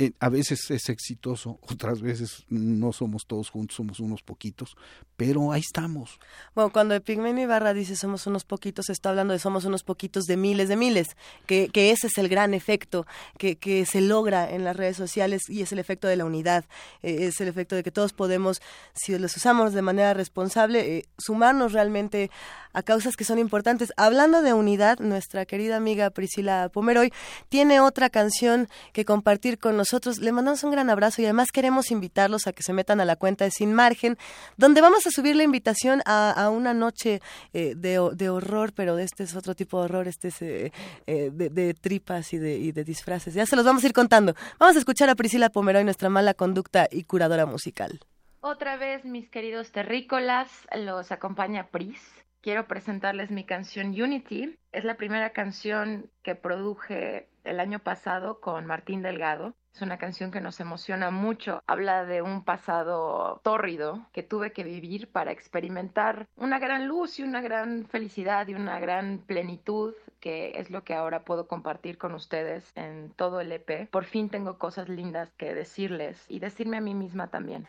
Eh, a veces es exitoso, otras veces no somos todos juntos, somos unos poquitos, pero ahí estamos. Bueno, cuando Epigmenio Ibarra dice somos unos poquitos, está hablando de somos unos poquitos de miles de miles, que, ese es el gran efecto que, que, se logra en las redes sociales y es el efecto de la unidad, eh, es el efecto de que todos podemos, si los usamos de manera responsable, eh, sumarnos realmente a causas que son importantes. Hablando de unidad, nuestra querida amiga Priscila Pomeroy tiene otra canción que compartir con nosotros nosotros. Le mandamos un gran abrazo y además queremos invitarlos a que se metan a la cuenta de Sin Margen, donde vamos a subir la invitación a, una noche eh, de, horror, pero este es otro tipo de horror, este es eh, eh, de, tripas y de, y de disfraces. Ya se los vamos a ir contando. Vamos a escuchar a Priscila Pomeroy, nuestra mala conducta y curadora musical. Otra vez, mis queridos terrícolas, los acompaña Pris quiero presentarles mi canción Unity. Es la primera canción que produje el año pasado con Martín Delgado. Es una canción que nos emociona mucho. Habla de un pasado tórrido que tuve que vivir para experimentar una gran luz y una gran felicidad y una gran plenitud que es lo que ahora puedo compartir con ustedes en todo el EP. Por fin tengo cosas lindas que decirles y decirme a mí misma también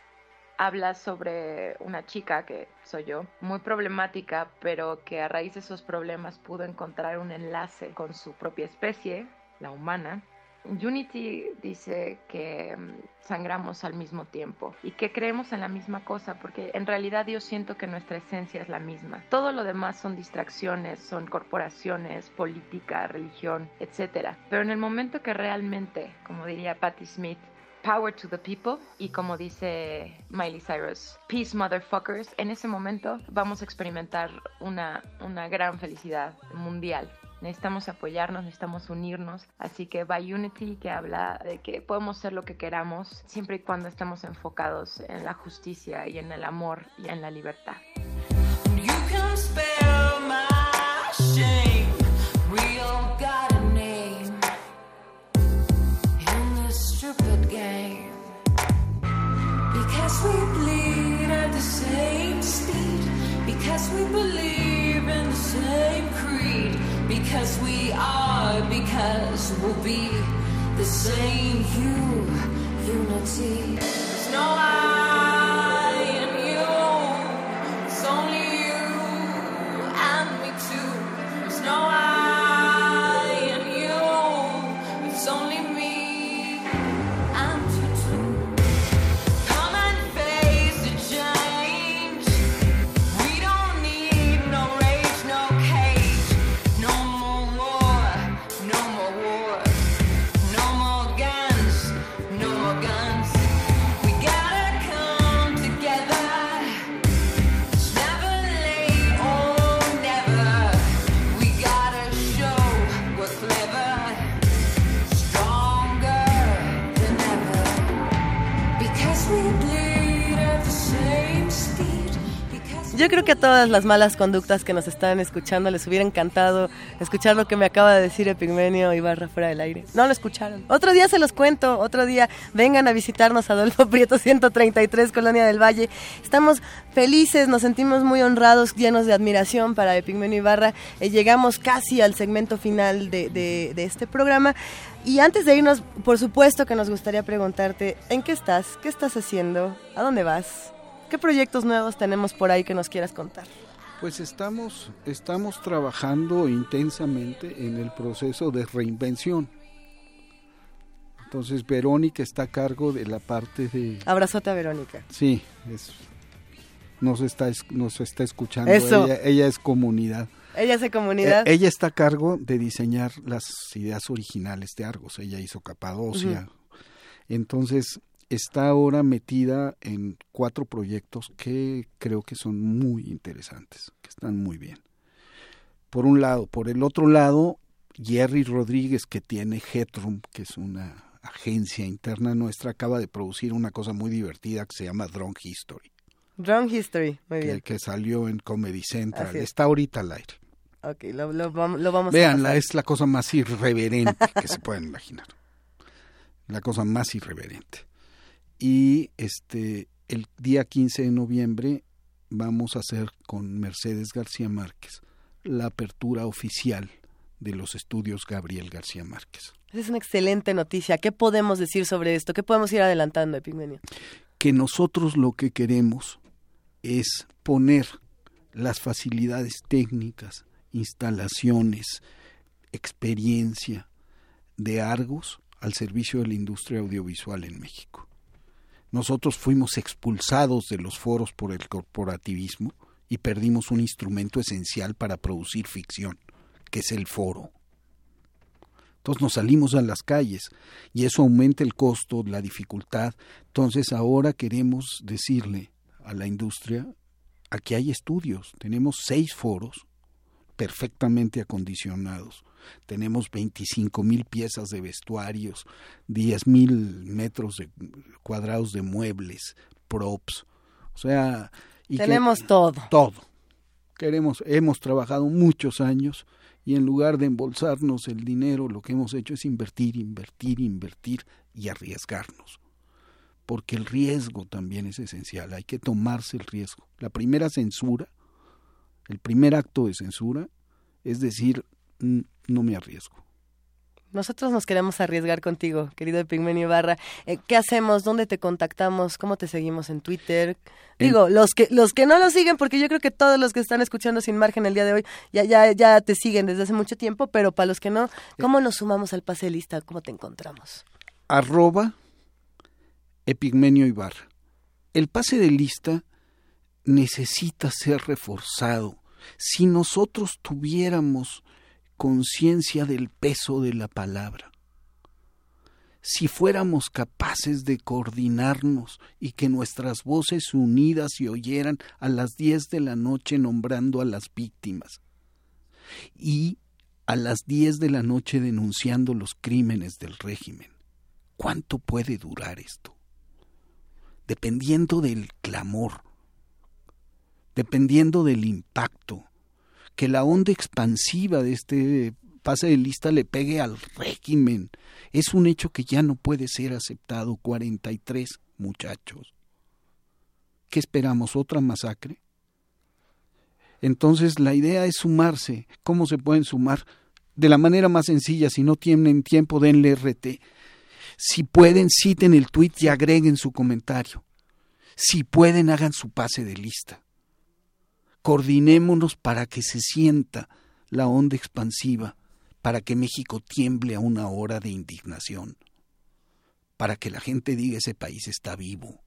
habla sobre una chica que soy yo, muy problemática, pero que a raíz de esos problemas pudo encontrar un enlace con su propia especie, la humana. Unity dice que mm, sangramos al mismo tiempo y que creemos en la misma cosa, porque en realidad yo siento que nuestra esencia es la misma. Todo lo demás son distracciones, son corporaciones, política, religión, etc. Pero en el momento que realmente, como diría Patti Smith, Power to the People y como dice Miley Cyrus, Peace Motherfuckers, en ese momento vamos a experimentar una, una gran felicidad mundial. Necesitamos apoyarnos, necesitamos unirnos. Así que by Unity, que habla de que podemos ser lo que queramos, siempre y cuando estamos enfocados en la justicia y en el amor y en la libertad. Because we are, because we'll be the same you, unity. There's no I Yo creo que a todas las malas conductas que nos están escuchando les hubiera encantado escuchar lo que me acaba de decir Epigmenio Ibarra fuera del aire. No lo escucharon. Otro día se los cuento, otro día vengan a visitarnos Adolfo Prieto 133, Colonia del Valle. Estamos felices, nos sentimos muy honrados, llenos de admiración para Epigmenio Ibarra. Eh, llegamos casi al segmento final de, de este programa. Y antes de irnos, por supuesto que nos gustaría preguntarte, ¿en qué estás? ¿Qué estás haciendo? ¿A dónde vas? ¿Qué proyectos nuevos tenemos por ahí que nos quieras contar? Pues estamos, estamos trabajando intensamente en el proceso de reinvención. Entonces Verónica está a cargo de la parte de... Abrazote a Verónica. Sí, es, nos, está, nos está escuchando. Ella, es comunidad. Ella es comunidad. E, ella está a cargo de diseñar las ideas originales de Argos. Ella hizo Capadocia. Entonces, está ahora metida en cuatro proyectos que creo que son muy interesantes, que están muy bien. Por un lado, por el otro lado, Jerry Rodríguez, que tiene Headroom, que es una agencia interna nuestra, acaba de producir una cosa muy divertida que se llama Drone History. Drone History, muy bien. Que, salió en Comedy Central. Está ahorita al aire. Ok, lo, lo, lo vamos Veanla, es la cosa más irreverente que se pueden imaginar. La cosa más irreverente. Y este el día 15 de noviembre vamos a hacer con Mercedes García Márquez la apertura oficial de los estudios Gabriel García Márquez. Es una excelente noticia. ¿Qué podemos decir sobre esto? ¿Qué podemos ir adelantando, Epigmenio? Que nosotros lo que queremos es poner las facilidades técnicas, instalaciones, experiencia de Argos al servicio de la industria audiovisual en México. Nosotros fuimos expulsados de los foros por el corporativismo y perdimos un instrumento esencial para producir ficción, que es el foro. Entonces nos salimos a las calles y eso aumenta el costo, la dificultad. Entonces ahora queremos decirle a la industria, aquí hay estudios, tenemos seis foros perfectamente acondicionados. Tenemos 25 mil piezas de vestuarios, 10 mil metros de, cuadrados de muebles, props. O sea, tenemos todo. Todo. Queremos, hemos trabajado muchos años y en lugar de embolsarnos el dinero, lo que hemos hecho es invertir, invertir, invertir y arriesgarnos. Porque el riesgo también es esencial, hay que tomarse el riesgo. La primera censura, el primer acto de censura, es decir, no me arriesgo. Nosotros nos queremos arriesgar contigo, querido Epigmenio Barra. Eh, ¿Qué hacemos? ¿Dónde te contactamos? ¿Cómo te seguimos en Twitter? Digo, los que los que no lo siguen, porque yo creo que todos los que están escuchando sin margen el día de hoy ya ya ya te siguen desde hace mucho tiempo, pero para los que no, ¿cómo nos sumamos al pase de lista? ¿Cómo te encontramos? Arroba Epigmenio Ibarra. El pase de lista necesita ser reforzado. Si nosotros tuviéramos conciencia del peso de la palabra. Si fuéramos capaces de coordinarnos y que nuestras voces unidas se oyeran a las diez de la noche nombrando a las víctimas y a las diez de la noche denunciando los crímenes del régimen. ¿Cuánto puede durar esto? Dependiendo del clamor, dependiendo del impacto, que la onda expansiva de este pase de lista le pegue al régimen. Es un hecho que ya no puede ser aceptado. 43 muchachos. ¿Qué esperamos? ¿Otra masacre? Entonces la idea es sumarse. ¿Cómo se pueden sumar? De la manera más sencilla, si no tienen tiempo, denle RT. Si pueden, citen el tweet y agreguen su comentario. Si pueden, hagan su pase de lista coordinémonos para que se sienta la onda expansiva, para que México tiemble a una hora de indignación, para que la gente diga ese país está vivo,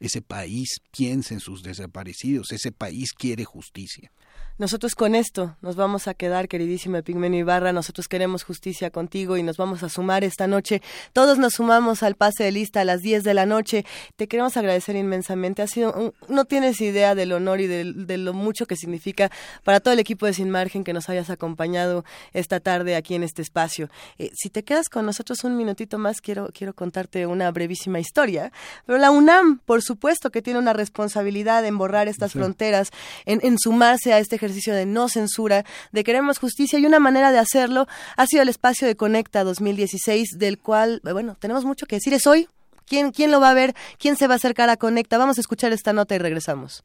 ese país piensa en sus desaparecidos, ese país quiere justicia. Nosotros con esto nos vamos a quedar, queridísima Pigmenio Ibarra. Nosotros queremos justicia contigo y nos vamos a sumar esta noche. Todos nos sumamos al pase de lista a las 10 de la noche. Te queremos agradecer inmensamente. Ha sido, no tienes idea del honor y de, lo mucho que significa para todo el equipo de Sin Margen que nos hayas acompañado esta tarde aquí en este espacio. Eh, si te quedas con nosotros un minutito más, quiero, quiero contarte una brevísima historia. Pero la UNAM, por supuesto, que tiene una responsabilidad en borrar estas fronteras, en, en sumarse a este ejercicio ejercicio de no censura, de queremos justicia y una manera de hacerlo ha sido el espacio de Conecta 2016, del cual, bueno, tenemos mucho que decir. Es hoy. ¿Quién, ¿Quién lo va a ver? ¿Quién se va a acercar a Conecta? Vamos a escuchar esta nota y regresamos.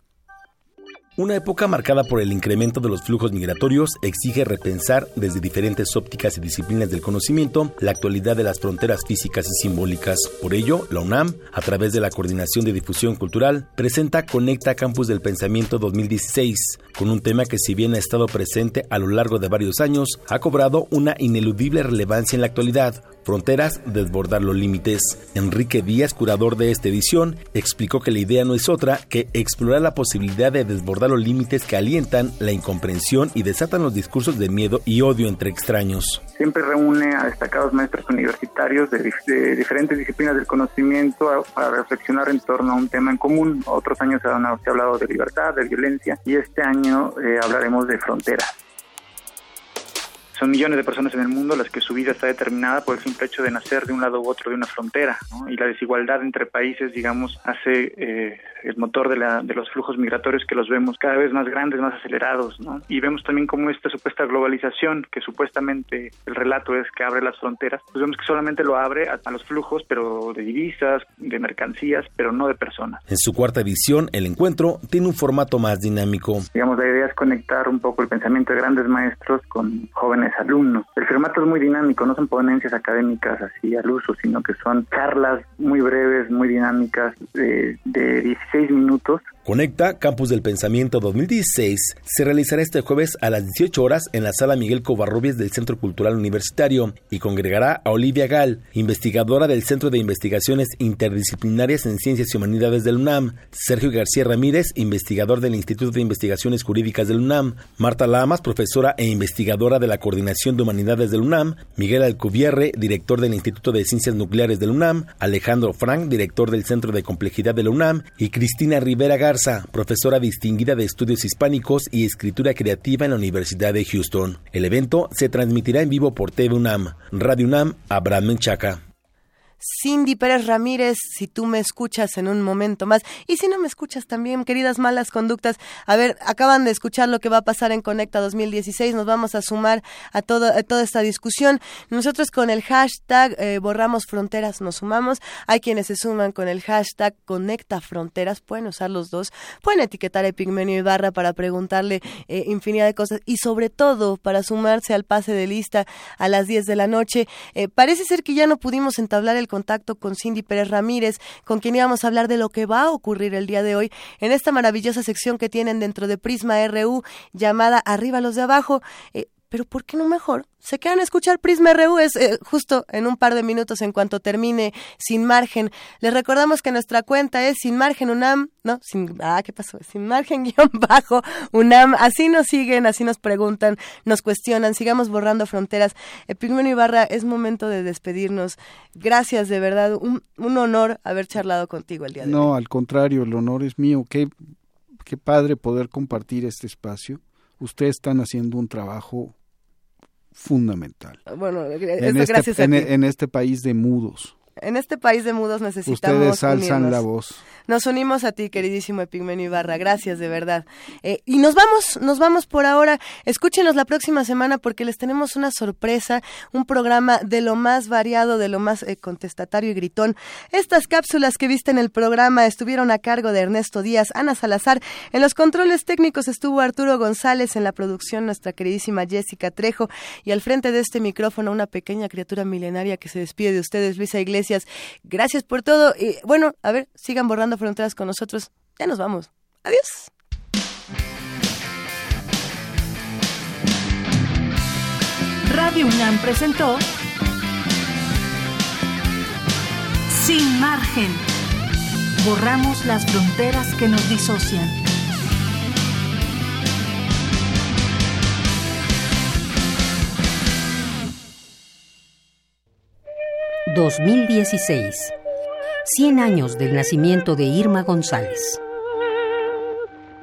Una época marcada por el incremento de los flujos migratorios exige repensar desde diferentes ópticas y disciplinas del conocimiento la actualidad de las fronteras físicas y simbólicas. Por ello, la UNAM, a través de la Coordinación de Difusión Cultural, presenta Conecta Campus del Pensamiento 2016, con un tema que si bien ha estado presente a lo largo de varios años, ha cobrado una ineludible relevancia en la actualidad, Fronteras, desbordar los límites. Enrique Díaz, curador de esta edición, explicó que la idea no es otra que explorar la posibilidad de desbordar los límites que alientan la incomprensión y desatan los discursos de miedo y odio entre extraños. Siempre reúne a destacados maestros universitarios de, diferentes disciplinas del conocimiento para reflexionar en torno a un tema en común. Otros años se, han, ha hablado de libertad, de violencia y este año eh, hablaremos de fronteras son millones de personas en el mundo las que su vida está determinada por el simple hecho de nacer de un lado u otro de una frontera, y la desigualdad entre países, digamos, hace eh, el motor de, la, de los flujos migratorios que los vemos cada vez más grandes, más acelerados, ¿no? Y vemos también cómo esta supuesta globalización, que supuestamente el relato es que abre las fronteras, pues vemos que solamente lo abre a, los flujos, pero de divisas, de mercancías, pero no de personas. En su cuarta edición, el encuentro tiene un formato más dinámico. Digamos, la idea es conectar un poco el pensamiento de grandes maestros con jóvenes alumnos. El formato es muy dinámico, no son ponencias académicas así al uso, sino que son charlas muy breves, muy dinámicas, de, de 16 minutos Conecta Campus del Pensamiento 2016 se realizará este jueves a las 18 horas en la sala Miguel Covarrubias del Centro Cultural Universitario y congregará a Olivia Gal, investigadora del Centro de Investigaciones Interdisciplinarias en Ciencias y Humanidades del UNAM, Sergio García Ramírez, investigador del Instituto de Investigaciones Jurídicas del UNAM, Marta Lamas, profesora e investigadora de la Coordinación de Humanidades del UNAM, Miguel Alcubierre, director del Instituto de Ciencias Nucleares del UNAM, Alejandro Frank, director del Centro de Complejidad del UNAM y Cristina Rivera Gar profesora distinguida de estudios hispánicos y escritura creativa en la Universidad de Houston. El evento se transmitirá en vivo por TV UNAM, Radio UNAM, Abraham Menchaca. Cindy Pérez Ramírez, si tú me escuchas en un momento más. Y si no me escuchas también, queridas malas conductas, a ver, acaban de escuchar lo que va a pasar en Conecta 2016, nos vamos a sumar a, toda esta discusión. Nosotros con el hashtag eh, Borramos Fronteras nos sumamos. Hay quienes se suman con el hashtag Conecta Fronteras, pueden usar los dos, pueden etiquetar a Epigmenio Ibarra para preguntarle eh, infinidad de cosas y sobre todo para sumarse al pase de lista a las 10 de la noche. Eh, parece ser que ya no pudimos entablar el contacto con Cindy Pérez Ramírez, con quien íbamos a hablar de lo que va a ocurrir el día de hoy en esta maravillosa sección que tienen dentro de Prisma RU llamada Arriba los de abajo. Eh, pero ¿por qué no mejor? Se quedan a escuchar Prisma RU, es eh, justo en un par de minutos en cuanto termine Sin Margen. Les recordamos que nuestra cuenta es Sin Margen UNAM, no, sin, ah, ¿qué pasó? Sin Margen guion bajo UNAM. Así nos siguen, así nos preguntan, nos cuestionan, sigamos borrando fronteras. Epigmenio Ibarra, es momento de despedirnos. Gracias, de verdad, un, un honor haber charlado contigo el día de hoy. No, al contrario, el honor es mío. Qué, qué padre poder compartir este espacio. Ustedes están haciendo un trabajo fundamental. Bueno, en este, gracias a en, en este país de mudos. En este país de mudos necesitamos. Ustedes alzan la voz. Nos unimos a ti, queridísimo Epigmenio Ibarra. Gracias, de verdad. Eh, y nos vamos, nos vamos por ahora. Escúchenos la próxima semana porque les tenemos una sorpresa, un programa de lo más variado, de lo más eh, contestatario y gritón. Estas cápsulas que viste en el programa estuvieron a cargo de Ernesto Díaz, Ana Salazar. En los controles técnicos estuvo Arturo González, en la producción nuestra queridísima Jessica Trejo y al frente de este micrófono una pequeña criatura milenaria que se despide de ustedes, Luisa Iglesias. Gracias por todo. Y bueno, a ver, sigan borrando fronteras con nosotros. Ya nos vamos. Adiós. Radio UNAM presentó Sin margen. Borramos las fronteras que nos disocian. ...2016... 100 años del nacimiento de Irma González.